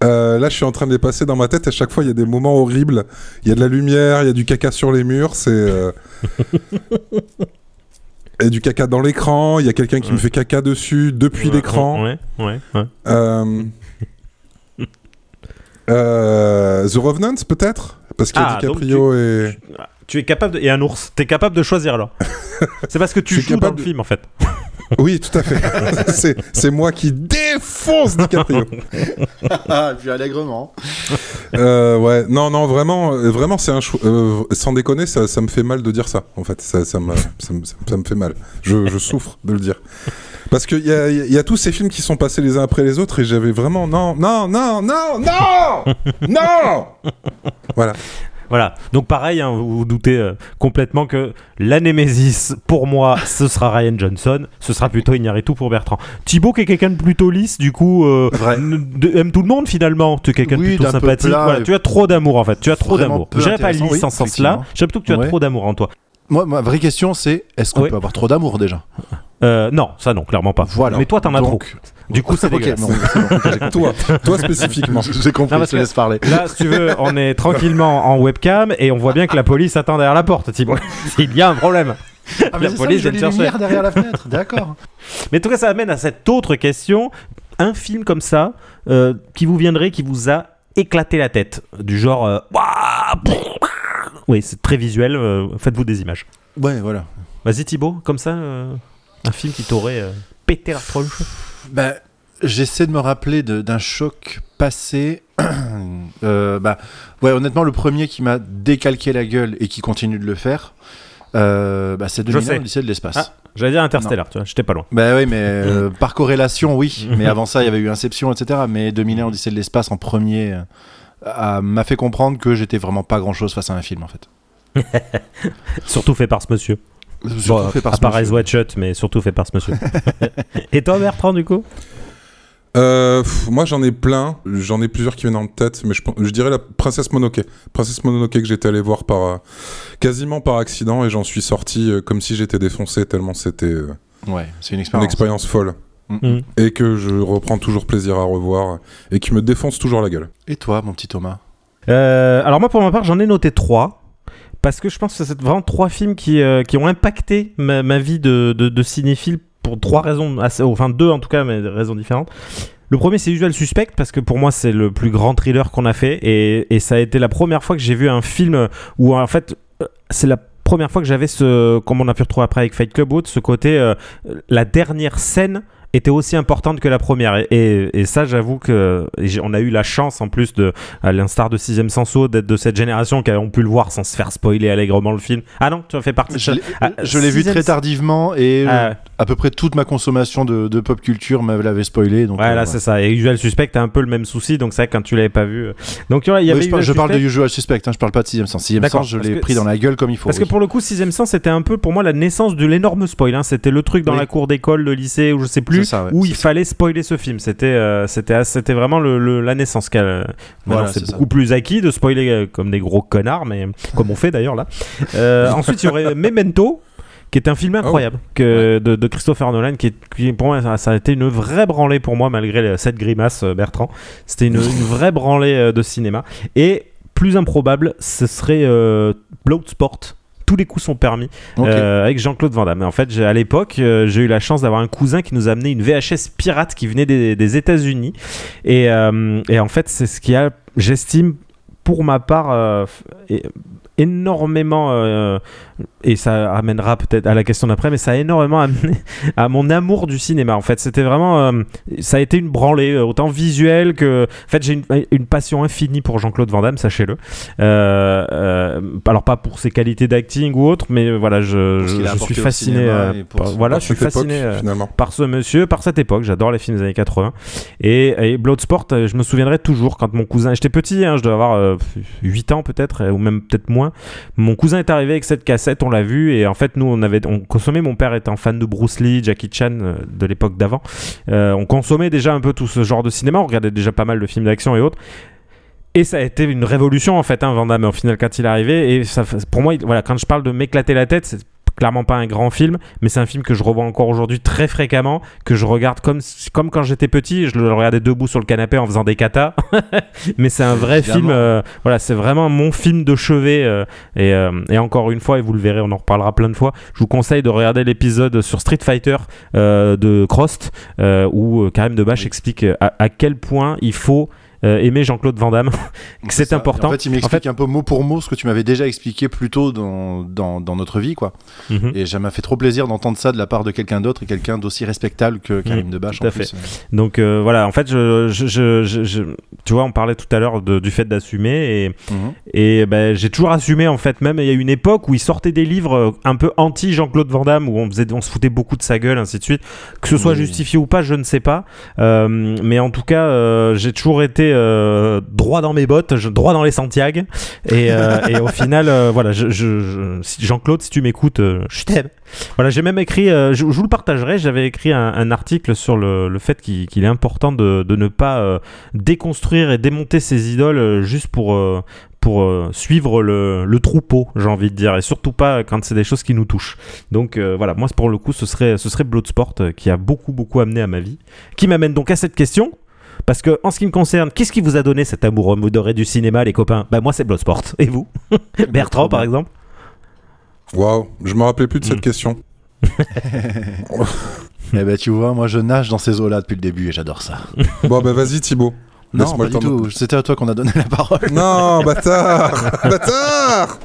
Euh, là, je suis en train de les passer dans ma tête. À chaque fois, il y a des moments horribles. Il y a de la lumière, il y a du caca sur les murs. C'est. euh, Il y a du caca dans l'écran. Il y a quelqu'un qui me fait caca dessus depuis l'écran. Ouais, ouais, ouais. Euh, euh, The Revenant, peut-être? Parce qu'il y a Ah, donc DiCaprio et. Tu es capable de... Et un ours, t'es capable de choisir alors. c'est parce que tu joues dans capable le de- film en fait. Oui, tout à fait. c'est, c'est moi qui défonce DiCaprio. Ah, puis allègrement. Euh, ouais, non, non, vraiment, euh, vraiment, c'est un choix. euh, sans déconner, ça, ça me fait mal de dire ça. En fait, ça, ça, me, ça, me, ça me fait mal. Je, je souffre de le dire. Parce qu'il y a, il y a tous ces films qui sont passés les uns après les autres et j'avais vraiment non, non, non, non, non, non. Voilà. Voilà. Donc pareil, hein, vous vous doutez euh, complètement que la Némésis, pour moi, ce sera Ryan Johnson, ce sera plutôt Iñárritu pour Bertrand. Thibaut qui est quelqu'un de plutôt lisse, du coup, euh, de- aime tout le monde finalement. Tu es quelqu'un de Oui, plutôt sympathique. Voilà, tu as trop d'amour en fait. Tu as trop d'amour. dirais pas lisse oui, en effectivement. Je dirais plutôt que tu as Ouais. trop d'amour en toi. Moi, ma vraie question, c'est est-ce qu'on peut avoir trop d'amour déjà? Euh, non, ça non, clairement pas. Voilà. Mais toi, t'en as trop. Du coup, c'est Ok, dégueulasse. non, c'est bon. Toi, toi spécifiquement. J'ai compris, Non, je te laisse parler. Là, si tu veux, on est tranquillement en webcam et on voit bien que la police attend derrière la porte, Thibaut. Il y a un problème. Ah, la police vient chercher. derrière la fenêtre, d'accord. Mais en tout cas, ça amène à cette autre question. un film comme ça euh, qui vous viendrait, qui vous a éclaté la tête, du genre. euh, Ouah, oui, c'est très visuel. euh, Faites-vous des images. Ouais, voilà. Vas-y Thibaut, comme ça, euh, un film qui t'aurait euh, pété la tronche. Bah, j'essaie de me rappeler d'un choc passé. Euh, bah, ouais, honnêtement, le premier qui m'a décalqué la gueule et qui continue de le faire, euh, bah, c'est Je 2001 sais. Odyssée de l'espace. Ah. J'allais dire Interstellar, tu vois, j'étais pas loin. Bah oui, mais euh, Mm. par corrélation, oui. Mais avant ça, il y avait eu Inception, etc. Mais 2001 Odyssée de l'espace en premier euh, m'a fait comprendre que j'étais vraiment pas grand chose face à un film, en fait. Surtout fait par ce monsieur. Surtout Bon, fait par à part. Eyes Shut, mais surtout fait par ce monsieur. Et toi Bertrand, du coup? Euh, pff, moi, j'en ai plein. J'en ai plusieurs qui viennent en tête, mais je, dirais la Princesse Mononoke. Princesse Mononoke que j'étais allé voir par euh, quasiment par accident et j'en suis sorti euh, comme si j'étais défoncé tellement c'était euh, Ouais, c'est une une expérience. folle Mm. Mm. et que je reprends toujours plaisir à revoir et qui me défonce toujours la gueule. Et toi, mon petit Thomas? Euh, alors moi pour ma part j'en ai noté trois parce que je pense que c'est vraiment trois films qui, euh, qui ont impacté ma, vie de, cinéphile pour trois raisons assez, enfin deux en tout cas mais des raisons différentes. Le premier c'est Usual Suspect parce que pour moi c'est le plus grand thriller qu'on a fait et, ça a été la première fois que j'ai vu un film où en fait euh, c'est la première fois que j'avais ce comme on a pu retrouver après avec Fight Club ce côté euh, la dernière scène était aussi importante que la première et, et, et ça j'avoue que on a eu la chance en plus de à l'instar de Sixième Senso, d'être de cette génération qui ont pu le voir sans se faire spoiler allègrement le film. Ah non, tu as fait partie Je l'ai Ah, je l'ai vu très tardivement et euh, Ah, à peu près toute ma consommation de, de pop culture me l'avait spoilé. Donc, euh, là c'est ça. Et Usual Suspect a un peu le même souci, donc c'est vrai quand tu l'avais pas vu. euh, Donc il y Oui, avait je, parle, Usual je parle de. Usual Suspect, hein, je parle pas de Sixième Sens. Sixième Sens, je l'ai pris dans la gueule comme il faut. Parce oui. que pour le coup, Sixième Sens, c'était un peu pour moi la naissance de l'énorme spoil. hein. C'était le truc dans Oui. la cour d'école, de lycée, ou je sais plus, C'est ça, ouais, où il ça. fallait spoiler ce film. C'était euh, c'était c'était vraiment le, le- la naissance. qu'elle- Maintenant, Voilà, c'est ça. beaucoup plus acquis de spoiler euh, comme des gros connards, mais comme on fait d'ailleurs là. Euh, ensuite, il y aurait Memento. Qui est un film incroyable que de, de Christopher Nolan, qui, pour moi ça, ça a été une vraie branlée pour moi malgré cette grimace euh, Bertrand. C'était une, une vraie branlée euh, de cinéma. Et plus improbable, ce serait euh, Bloodsport. Tous les coups sont permis euh, avec Jean-Claude Van Damme. En fait, à l'époque, euh, j'ai eu la chance d'avoir un cousin qui nous a amené une VHS pirate qui venait des, des États-Unis. Et, euh, et en fait, c'est ce qui a, j'estime, pour ma part, énormément, et ça amènera peut-être à la question d'après, mais ça a énormément amené à mon amour du cinéma. En fait, c'était vraiment, euh, ça a été une branlée, euh, autant visuelle que, en fait, j'ai une, une passion infinie pour Jean-Claude Van Damme, sachez-le. Euh, euh, alors pas pour ses qualités d'acting ou autre, mais voilà, je, suis fasciné. par- ce- voilà, je suis époque, fasciné. par ce monsieur, par cette époque. J'adore les films des années 80. Et, et Bloodsport, je me souviendrai toujours quand mon cousin, j'étais petit, hein, je devais avoir euh, 8 ans peut-être, ou même peut-être moins. Mon cousin est arrivé avec cette cassette, on l'a vu, et en fait, nous, on avait, on consommait, mon père étant fan de Bruce Lee, Jackie Chan euh, de l'époque d'avant. Euh, on consommait déjà un peu tout ce genre de cinéma, on regardait déjà pas mal de films d'action et autres. Et ça a été une révolution en fait, hein, Van Damme, au final, quand il est arrivé. Et ça, pour moi, il- voilà, quand je parle de m'éclater la tête, c'est clairement pas un grand film, mais c'est un film que je revois encore aujourd'hui très fréquemment, que je regarde comme, comme quand j'étais petit, je le regardais debout sur le canapé en faisant des katas. mais c'est un vrai Évidemment. film, euh, voilà, c'est vraiment mon film de chevet. euh, et, euh, et encore une fois, et vous le verrez, on en reparlera plein de fois, je vous conseille de regarder l'épisode sur Street Fighter de Crost, où Karim Debache Oui. explique à, à quel point il faut aimer Jean-Claude Van Damme, que c'est important. En fait, il m'explique un peu mot pour mot ce que tu m'avais déjà expliqué plus tôt dans, dans, dans notre vie, quoi. Mhm. Et ça m'a fait trop plaisir d'entendre ça de la part de quelqu'un d'autre et quelqu'un d'aussi respectable que Karim Mm, Debache. tout à plus. Donc euh, voilà, en fait, je, je, je- tu vois, on parlait tout à l'heure du fait d'assumer et, Mhm. et ben, j'ai toujours assumé en fait. Même il y a une époque où il sortait des livres euh, un peu anti Jean-Claude Van Damme où on, faisait, on se foutait beaucoup de sa gueule, ainsi de suite. Que ce soit Oui. justifié ou pas, je ne sais pas. Euh, mais en tout cas, euh, j'ai toujours été euh, droit dans mes bottes, je- droit dans les Santiago. Et, euh, et au final, euh, voilà, je, Jean-Claude, si tu m'écoutes, je t'aime. Voilà, j'ai même écrit, je, vous le partagerai, j'avais écrit un, un article sur le, le fait qu'il est important de, de ne pas déconstruire et démonter ses idoles juste pour, pour euh, suivre le, le troupeau, j'ai envie de dire, et surtout pas quand c'est des choses qui nous touchent. Donc euh, voilà, moi pour le coup, ce serait, ce serait Bloodsport euh, qui a beaucoup, beaucoup amené à ma vie, qui m'amène donc à cette question. Parce que en ce qui me concerne, qu'est-ce qui vous a donné cet amour modéré du cinéma, les copains? Bah moi c'est Bloodsport. Et vous? Bertrand par exemple? Waouh, je me rappelais plus de cette Mm. question. Eh ben, tu vois, moi je nage dans ces eaux-là depuis le début et j'adore ça. Bon, bah vas-y, Thibaut. Non, Laisse-moi pas le du temps de- tout. C'était à toi qu'on a donné la parole. Non, bâtard Bâtard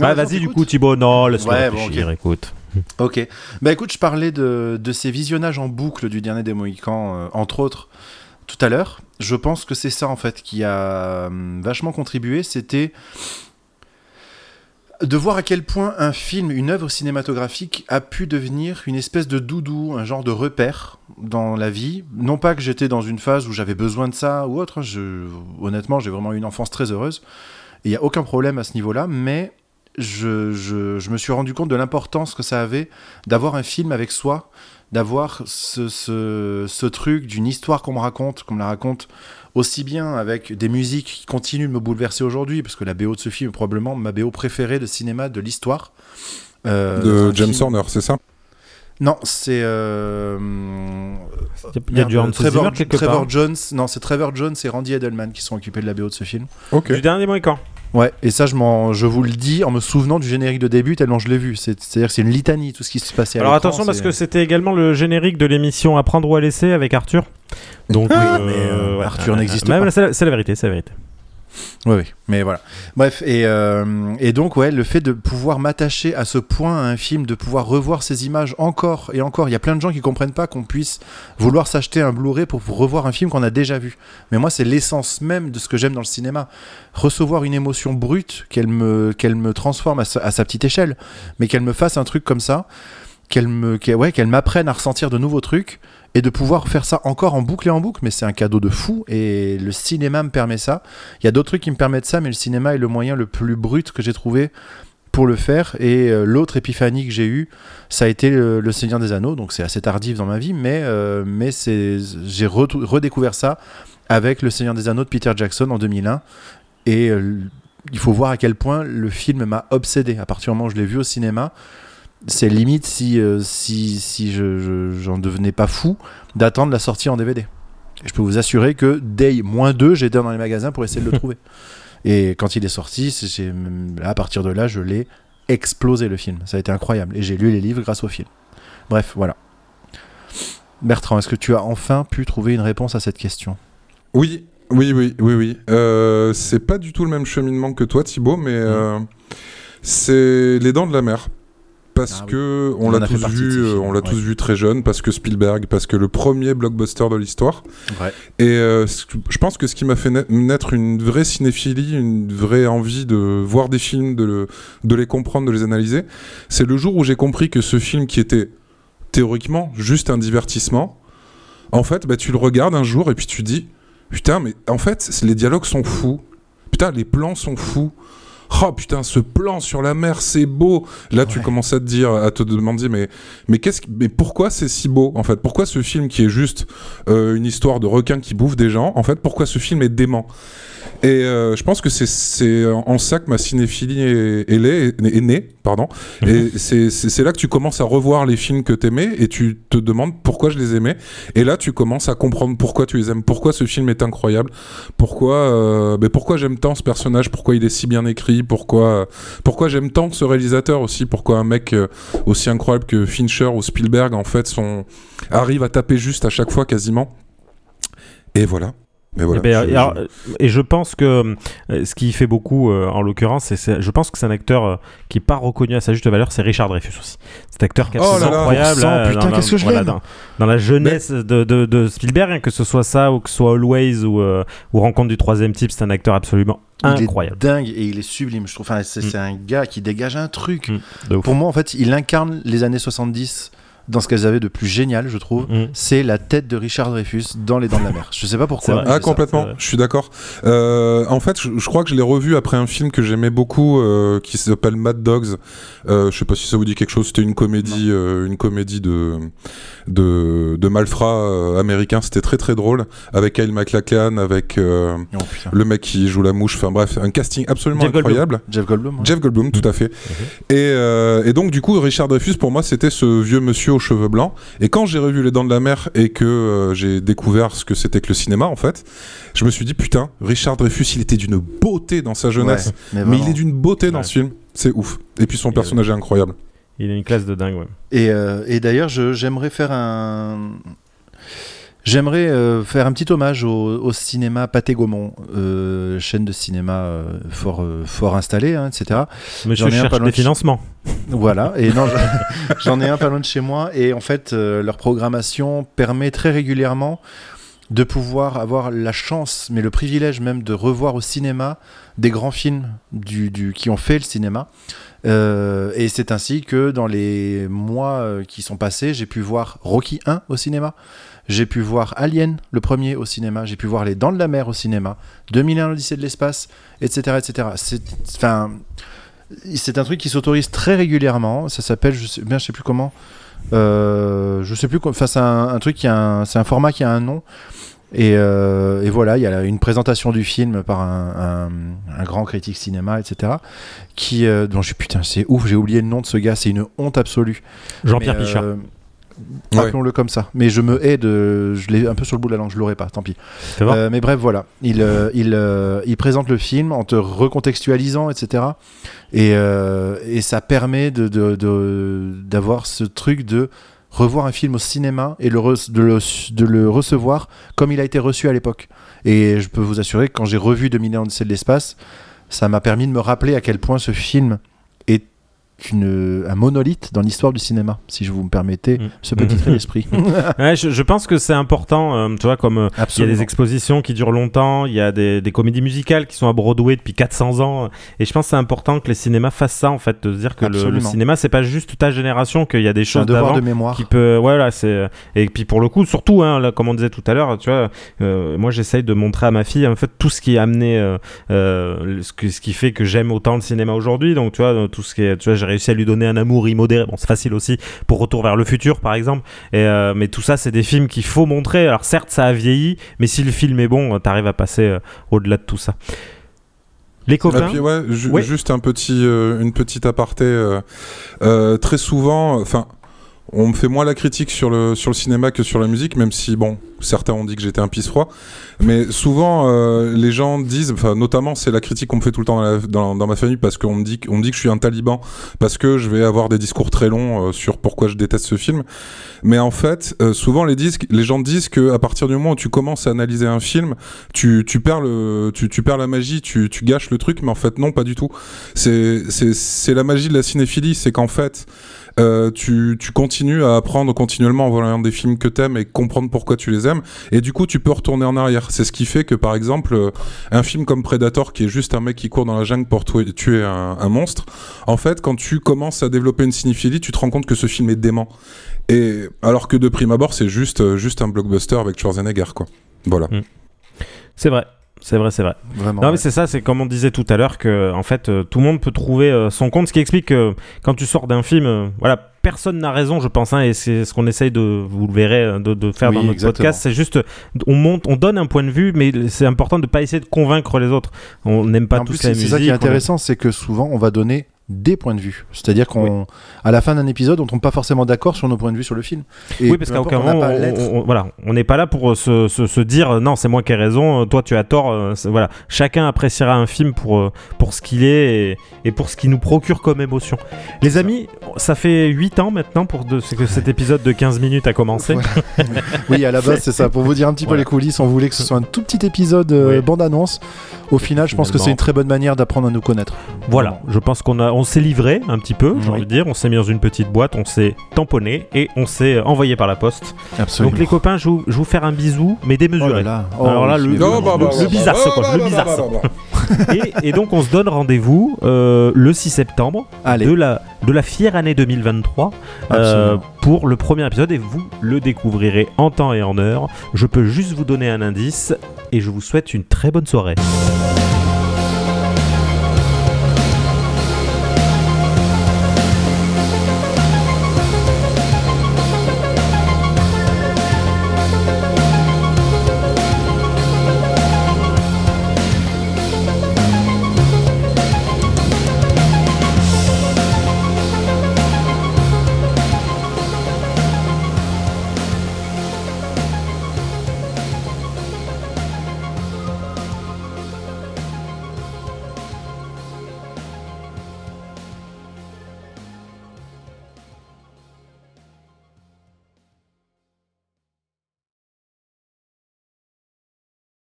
Ah, vas-y, du coup, Thibaut, non, laisse-le Ouais, bon, réfléchir, écoute. Ok. Bah écoute, je parlais de, de ces visionnages en boucle du dernier des Mohicans, euh, entre autres, tout à l'heure. Je pense que c'est ça, en fait, qui a hum, vachement contribué. C'était de voir à quel point un film, une œuvre cinématographique a pu devenir une espèce de doudou, un genre de repère dans la vie. Non pas que j'étais dans une phase où j'avais besoin de ça ou autre. hein, honnêtement, j'ai vraiment eu une enfance très heureuse. Il n'y a aucun problème à ce niveau-là, mais je, je- je me suis rendu compte de l'importance que ça avait d'avoir un film avec soi, d'avoir ce, ce- ce truc d'une histoire qu'on me raconte, qu'on me la raconte aussi bien avec des musiques qui continuent de me bouleverser aujourd'hui, parce que la BO de ce film est probablement ma BO préférée de cinéma de l'histoire. Euh, De James film- Horner, c'est ça? Non, c'est... euh, Il y a du Trevor, Zimmer quelque Trevor part. Jones, non, c'est Trevor Jones et Randy Edelman qui sont occupés de la BO de ce film. Du dernier Mohican. Ouais, et ça, je, m'en- je vous le dis en me souvenant du générique de début tellement je l'ai vu. C'est- C'est-à-dire que c'est une litanie, tout ce qui se passait à Alors attention parce que c'était également le générique de l'émission Apprendre ou à laisser avec Arthur. Donc Oui, mais, euh, Arthur n'existe mais pas. C'est la, c'est la vérité, c'est la vérité. Oui, oui, mais voilà. Bref, et, euh, et donc, ouais, le fait de pouvoir m'attacher à ce point à un film, de pouvoir revoir ces images encore et encore. Il y a plein de gens qui comprennent pas qu'on puisse vouloir s'acheter un Blu-ray pour revoir un film qu'on a déjà vu. Mais moi, c'est l'essence même de ce que j'aime dans le cinéma. Recevoir une émotion brute, qu'elle me, me transforme à sa, petite échelle, mais qu'elle me fasse un truc comme ça, qu'elle me, ouais, qu'elle m'apprenne à ressentir de nouveaux trucs et de pouvoir faire ça encore en boucle et en boucle, mais c'est un cadeau de fou et le cinéma me permet ça. Il y a d'autres trucs qui me permettent ça, mais le cinéma est le moyen le plus brut que j'ai trouvé pour le faire. Et euh, l'autre épiphanie que j'ai eue, ça a été le, le Seigneur des Anneaux, donc c'est assez tardif dans ma vie, mais, euh, mais j'ai redécouvert ça avec le Seigneur des Anneaux de Peter Jackson en 2001. Et euh, il faut voir à quel point le film m'a obsédé. À partir du moment où je l'ai vu au cinéma, c'est limite si, euh, si, si je, je- j'en devenais pas fou d'attendre la sortie en DVD. Et je peux vous assurer que dès moins 2, j'étais dans les magasins pour essayer de le trouver. Et quand il est sorti, c'est- à partir de là, je l'ai explosé le film. Ça a été incroyable. Et j'ai lu les livres grâce au film. Bref, voilà. Bertrand, est-ce que tu as enfin pu trouver une réponse à cette question? Oui, oui, oui, oui, oui. Euh, c'est pas du tout le même cheminement que toi, Thibaut, mais euh, c'est Les Dents de la Mer. Parce Ah oui. que on l'a tous vu, euh, on l'a ouais. tous vu très jeune, parce que Spielberg, parce que le premier blockbuster de l'histoire. Ouais. Et euh, je pense que ce qui m'a fait na- naître une vraie cinéphilie, une vraie envie de voir des films, de, le- de les comprendre, de les analyser, c'est le jour où j'ai compris que ce film qui était théoriquement juste un divertissement, en fait, bah, tu le regardes un jour et puis tu dis, putain, mais en fait, les dialogues sont fous. Putain, les plans sont fous. Oh putain, ce plan sur la mer, c'est beau. Là, tu commences à te dire, à te demander, mais, mais qu'est-ce, mais pourquoi c'est si beau en fait? Pourquoi ce film qui est juste euh, une histoire de requin qui bouffe des gens, en fait, pourquoi ce film est dément? Et euh, je pense que c'est, c'est en ça que ma cinéphilie est, est, née- est née, pardon. Et c'est, c'est, c'est là que tu commences à revoir les films que t'aimais et tu te demandes pourquoi je les aimais. Et là, tu commences à comprendre pourquoi tu les aimes, pourquoi ce film est incroyable, pourquoi, euh, ben pourquoi j'aime tant ce personnage, pourquoi il est si bien écrit, pourquoi, pourquoi j'aime tant ce réalisateur aussi, pourquoi un mec euh, aussi incroyable que Fincher ou Spielberg en fait sont arrive à taper juste à chaque fois quasiment. Et voilà. Mais voilà. Eh ben, je- et, alors, euh, et je pense que euh, ce qui fait beaucoup euh, en l'occurrence, c'est- c'est, je pense que c'est un acteur euh, qui n'est pas reconnu à sa juste valeur, c'est Richard Dreyfus aussi. Cet acteur qui est Oh absolument là là, incroyable. putain, dans la- qu'est-ce que je voilà, l'aime. dans, dans la jeunesse de, de, de Spielberg, hein, que ce soit ça ou que ce soit Always ou, euh, ou Rencontre du troisième type, c'est un acteur absolument Il incroyable. est dingue et il est sublime, je trouve. Enfin, c'est Mm. c'est un gars qui dégage un truc. Mm. Pour moi, en fait, il incarne les années 70 dans ce qu'elles avaient de plus génial, je trouve. Mm. C'est la tête de Richard Dreyfus dans Les Dents de la Mer. Je sais pas pourquoi. Ah complètement, je suis d'accord. Euh, en fait, je, je crois que je l'ai revu après un film que j'aimais beaucoup, euh, qui s'appelle Mad Dogs. Euh, je sais pas si ça vous dit quelque chose. C'était une comédie, euh, une comédie de de, de malfrats euh, américains. C'était très très drôle avec Kyle MacLachlan, avec euh, Oh, le mec qui joue la mouche. Enfin bref, un casting absolument Jeff Goldblum. incroyable. Jeff Goldblum. Jeff Goldblum, tout à fait. Et, euh, et donc, du coup, Richard Dreyfus, pour moi, c'était ce vieux monsieur aux cheveux blancs. Et quand j'ai revu Les Dents de la Mer et que euh, j'ai découvert ce que c'était que le cinéma, en fait, je me suis dit, putain, Richard Dreyfus, il était d'une beauté dans sa jeunesse. Ouais, mais mais il est d'une beauté dans Ouais. ce film. C'est ouf. Et puis son Et, personnage est incroyable. Il a une classe de dingue, ouais. Et, euh, et d'ailleurs, je- j'aimerais faire un. J'aimerais euh, faire un petit hommage au, au cinéma Pathé Gaumont, euh, chaîne de cinéma euh, fort, fort installée, hein, etc. Ai un cherche pas loin des de chez- financements. Voilà, et non, je- j'en ai un pas loin de chez moi, et en fait, leur programmation permet très régulièrement de pouvoir avoir la chance, mais le privilège même de revoir au cinéma des grands films du, du- qui ont fait le cinéma. Euh, et c'est ainsi que dans les mois qui sont passés, j'ai pu voir Rocky 1 au cinéma, j'ai pu voir Alien, le premier au cinéma, j'ai pu voir Les Dents de la Mer au cinéma, 2001 l'Odyssée de l'espace, etc. etc. C'est, enfin, c'est un truc qui s'autorise très régulièrement. Ça s'appelle, je sais, bien, je sais plus comment. Euh, je sais plus. Enfin, c'est un, un truc qui a un, c'est un format qui a un nom. Et, euh, et voilà, il y a une présentation du film par un, un- un grand critique cinéma, etc. Qui, euh, dont je putain, c'est ouf, j'ai oublié le nom de ce gars. C'est une honte absolue. Jean-Pierre Mais, Pichard. euh, Ouais. Appelons-le comme ça. Mais je me hais de. Je l'ai un peu sur le bout de la langue, je l'aurais pas, tant pis. Euh, mais bref, voilà. Il, euh, il, euh, il présente le film en te recontextualisant, etc. Et, et ça permet de, de- de- d'avoir ce truc de revoir un film au cinéma et le de, le, de le recevoir comme il a été reçu à l'époque. Et je peux vous assurer que quand j'ai revu 2001 Odyssée de l'espace, ça m'a permis de me rappeler à quel point ce film est une, un monolithe dans l'histoire du cinéma, si je vous me permettez Mm. ce petit trait d'esprit. Ouais, je, je pense que c'est important, euh, tu vois, comme euh, il y a des expositions qui durent longtemps, il y a des, des comédies musicales qui sont à Broadway depuis 400 ans, et je pense que c'est important que les cinémas fassent ça, en fait, de se dire que le, le cinéma, c'est pas juste ta génération, qu'il y a des choses d'avant de mémoire. qui peut voilà c'est et puis pour le coup surtout hein, là, comme on disait tout à l'heure tu vois euh, moi j'essaye de montrer à ma fille en fait tout ce qui a amené euh, euh, ce, que- ce qui fait que j'aime autant le cinéma aujourd'hui donc tu vois tout ce qui est tu vois j'ai réussi à lui donner un amour immodéré bon c'est facile aussi pour Retour vers le futur par exemple et euh, mais tout ça c'est des films qu'il faut montrer alors certes ça a vieilli mais si le film est bon t'arrives à passer euh, au-delà de tout ça les Et copains puis ouais, ju- Oui. juste un petit, euh, une petite aparté. euh, euh, très souvent, enfin, on me fait moins la critique sur le sur le cinéma que sur la musique, même si bon, certains ont dit que j'étais un pisse froid. Mais souvent, euh, les gens disent, enfin, notamment, c'est la critique qu'on me fait tout le temps dans, la- dans, ma famille parce qu'on me dit, qu'on me dit que je suis un taliban parce que je vais avoir des discours très longs euh, sur pourquoi je déteste ce film. Mais en fait, euh, souvent les, disques, les gens disent que à partir du moment où tu commences à analyser un film, tu, tu perds le, tu, tu perds la magie, tu, tu gâches le truc, mais en fait non, pas du tout. C'est la magie de la cinéphilie, c'est qu'en fait, euh, tu, tu continues à apprendre continuellement en voyant des films que t'aimes et comprendre pourquoi tu les aimes, et du coup tu peux retourner en arrière. C'est ce qui fait que par exemple, euh, un film comme Predator, qui est juste un mec qui court dans la jungle pour tuer, un, monstre, en fait, quand tu commences à développer une cinéphilie, tu te rends compte que ce film est dément. Et alors que de prime abord, c'est juste, euh, juste un blockbuster avec Schwarzenegger, quoi. Voilà. c'est vrai c'est vrai c'est vrai Vraiment. Non, ouais. mais c'est ça, c'est comme on disait tout à l'heure que en fait euh, tout le monde peut trouver euh, son compte, ce qui explique que quand tu sors d'un film, euh, voilà, personne n'a raison, je pense, hein, et c'est ce qu'on essaye de, vous le verrez, de, de faire Oui, dans notre exactement. podcast. C'est juste, on monte, on donne un point de vue, mais c'est important de pas essayer de convaincre les autres. On n'aime pas en tous plus, la c'est musique. c'est ça qui est on- intéressant, c'est que souvent on va donner des points de vue. C'est-à-dire qu'on, à la fin d'un épisode, on tombe pas forcément d'accord sur nos points de vue sur le film. Et oui, parce qu'à aucun moment, on, voilà, on n'est pas là pour euh, se, se- se dire euh, non, c'est moi qui ai raison, euh, toi tu as tort. voilà, chacun appréciera un film pour, pour ce qu'il est et, et pour ce qu'il nous procure comme émotion. Les amis, ça fait 8 ans maintenant pour de, que cet épisode de 15 minutes a commencé. Voilà. oui, à la base, c'est ça. Pour vous dire un petit Voilà. peu les coulisses, on voulait que ce soit un tout petit épisode Oui. bande-annonce. Au final, je pense que c'est une très bonne manière d'apprendre à nous connaître. Voilà, je pense qu'on a, on s'est livré un petit peu, j'ai Oui. envie de dire. On s'est mis dans une petite boîte, on s'est tamponné et on s'est envoyé par la poste. Absolument. Donc les copains, je vous, je vous faire un bisou, mais Oh démesuré. là là. Oh, Alors là, oui, le- le bizarre, c'est quoi, le bizarre, et, et donc on se donne rendez-vous euh, le 6 septembre Allez. de la, de la fière année 2023 euh, pour le premier épisode et vous le découvrirez en temps et en heure. Je peux juste vous donner un indice et je vous souhaite une très bonne soirée.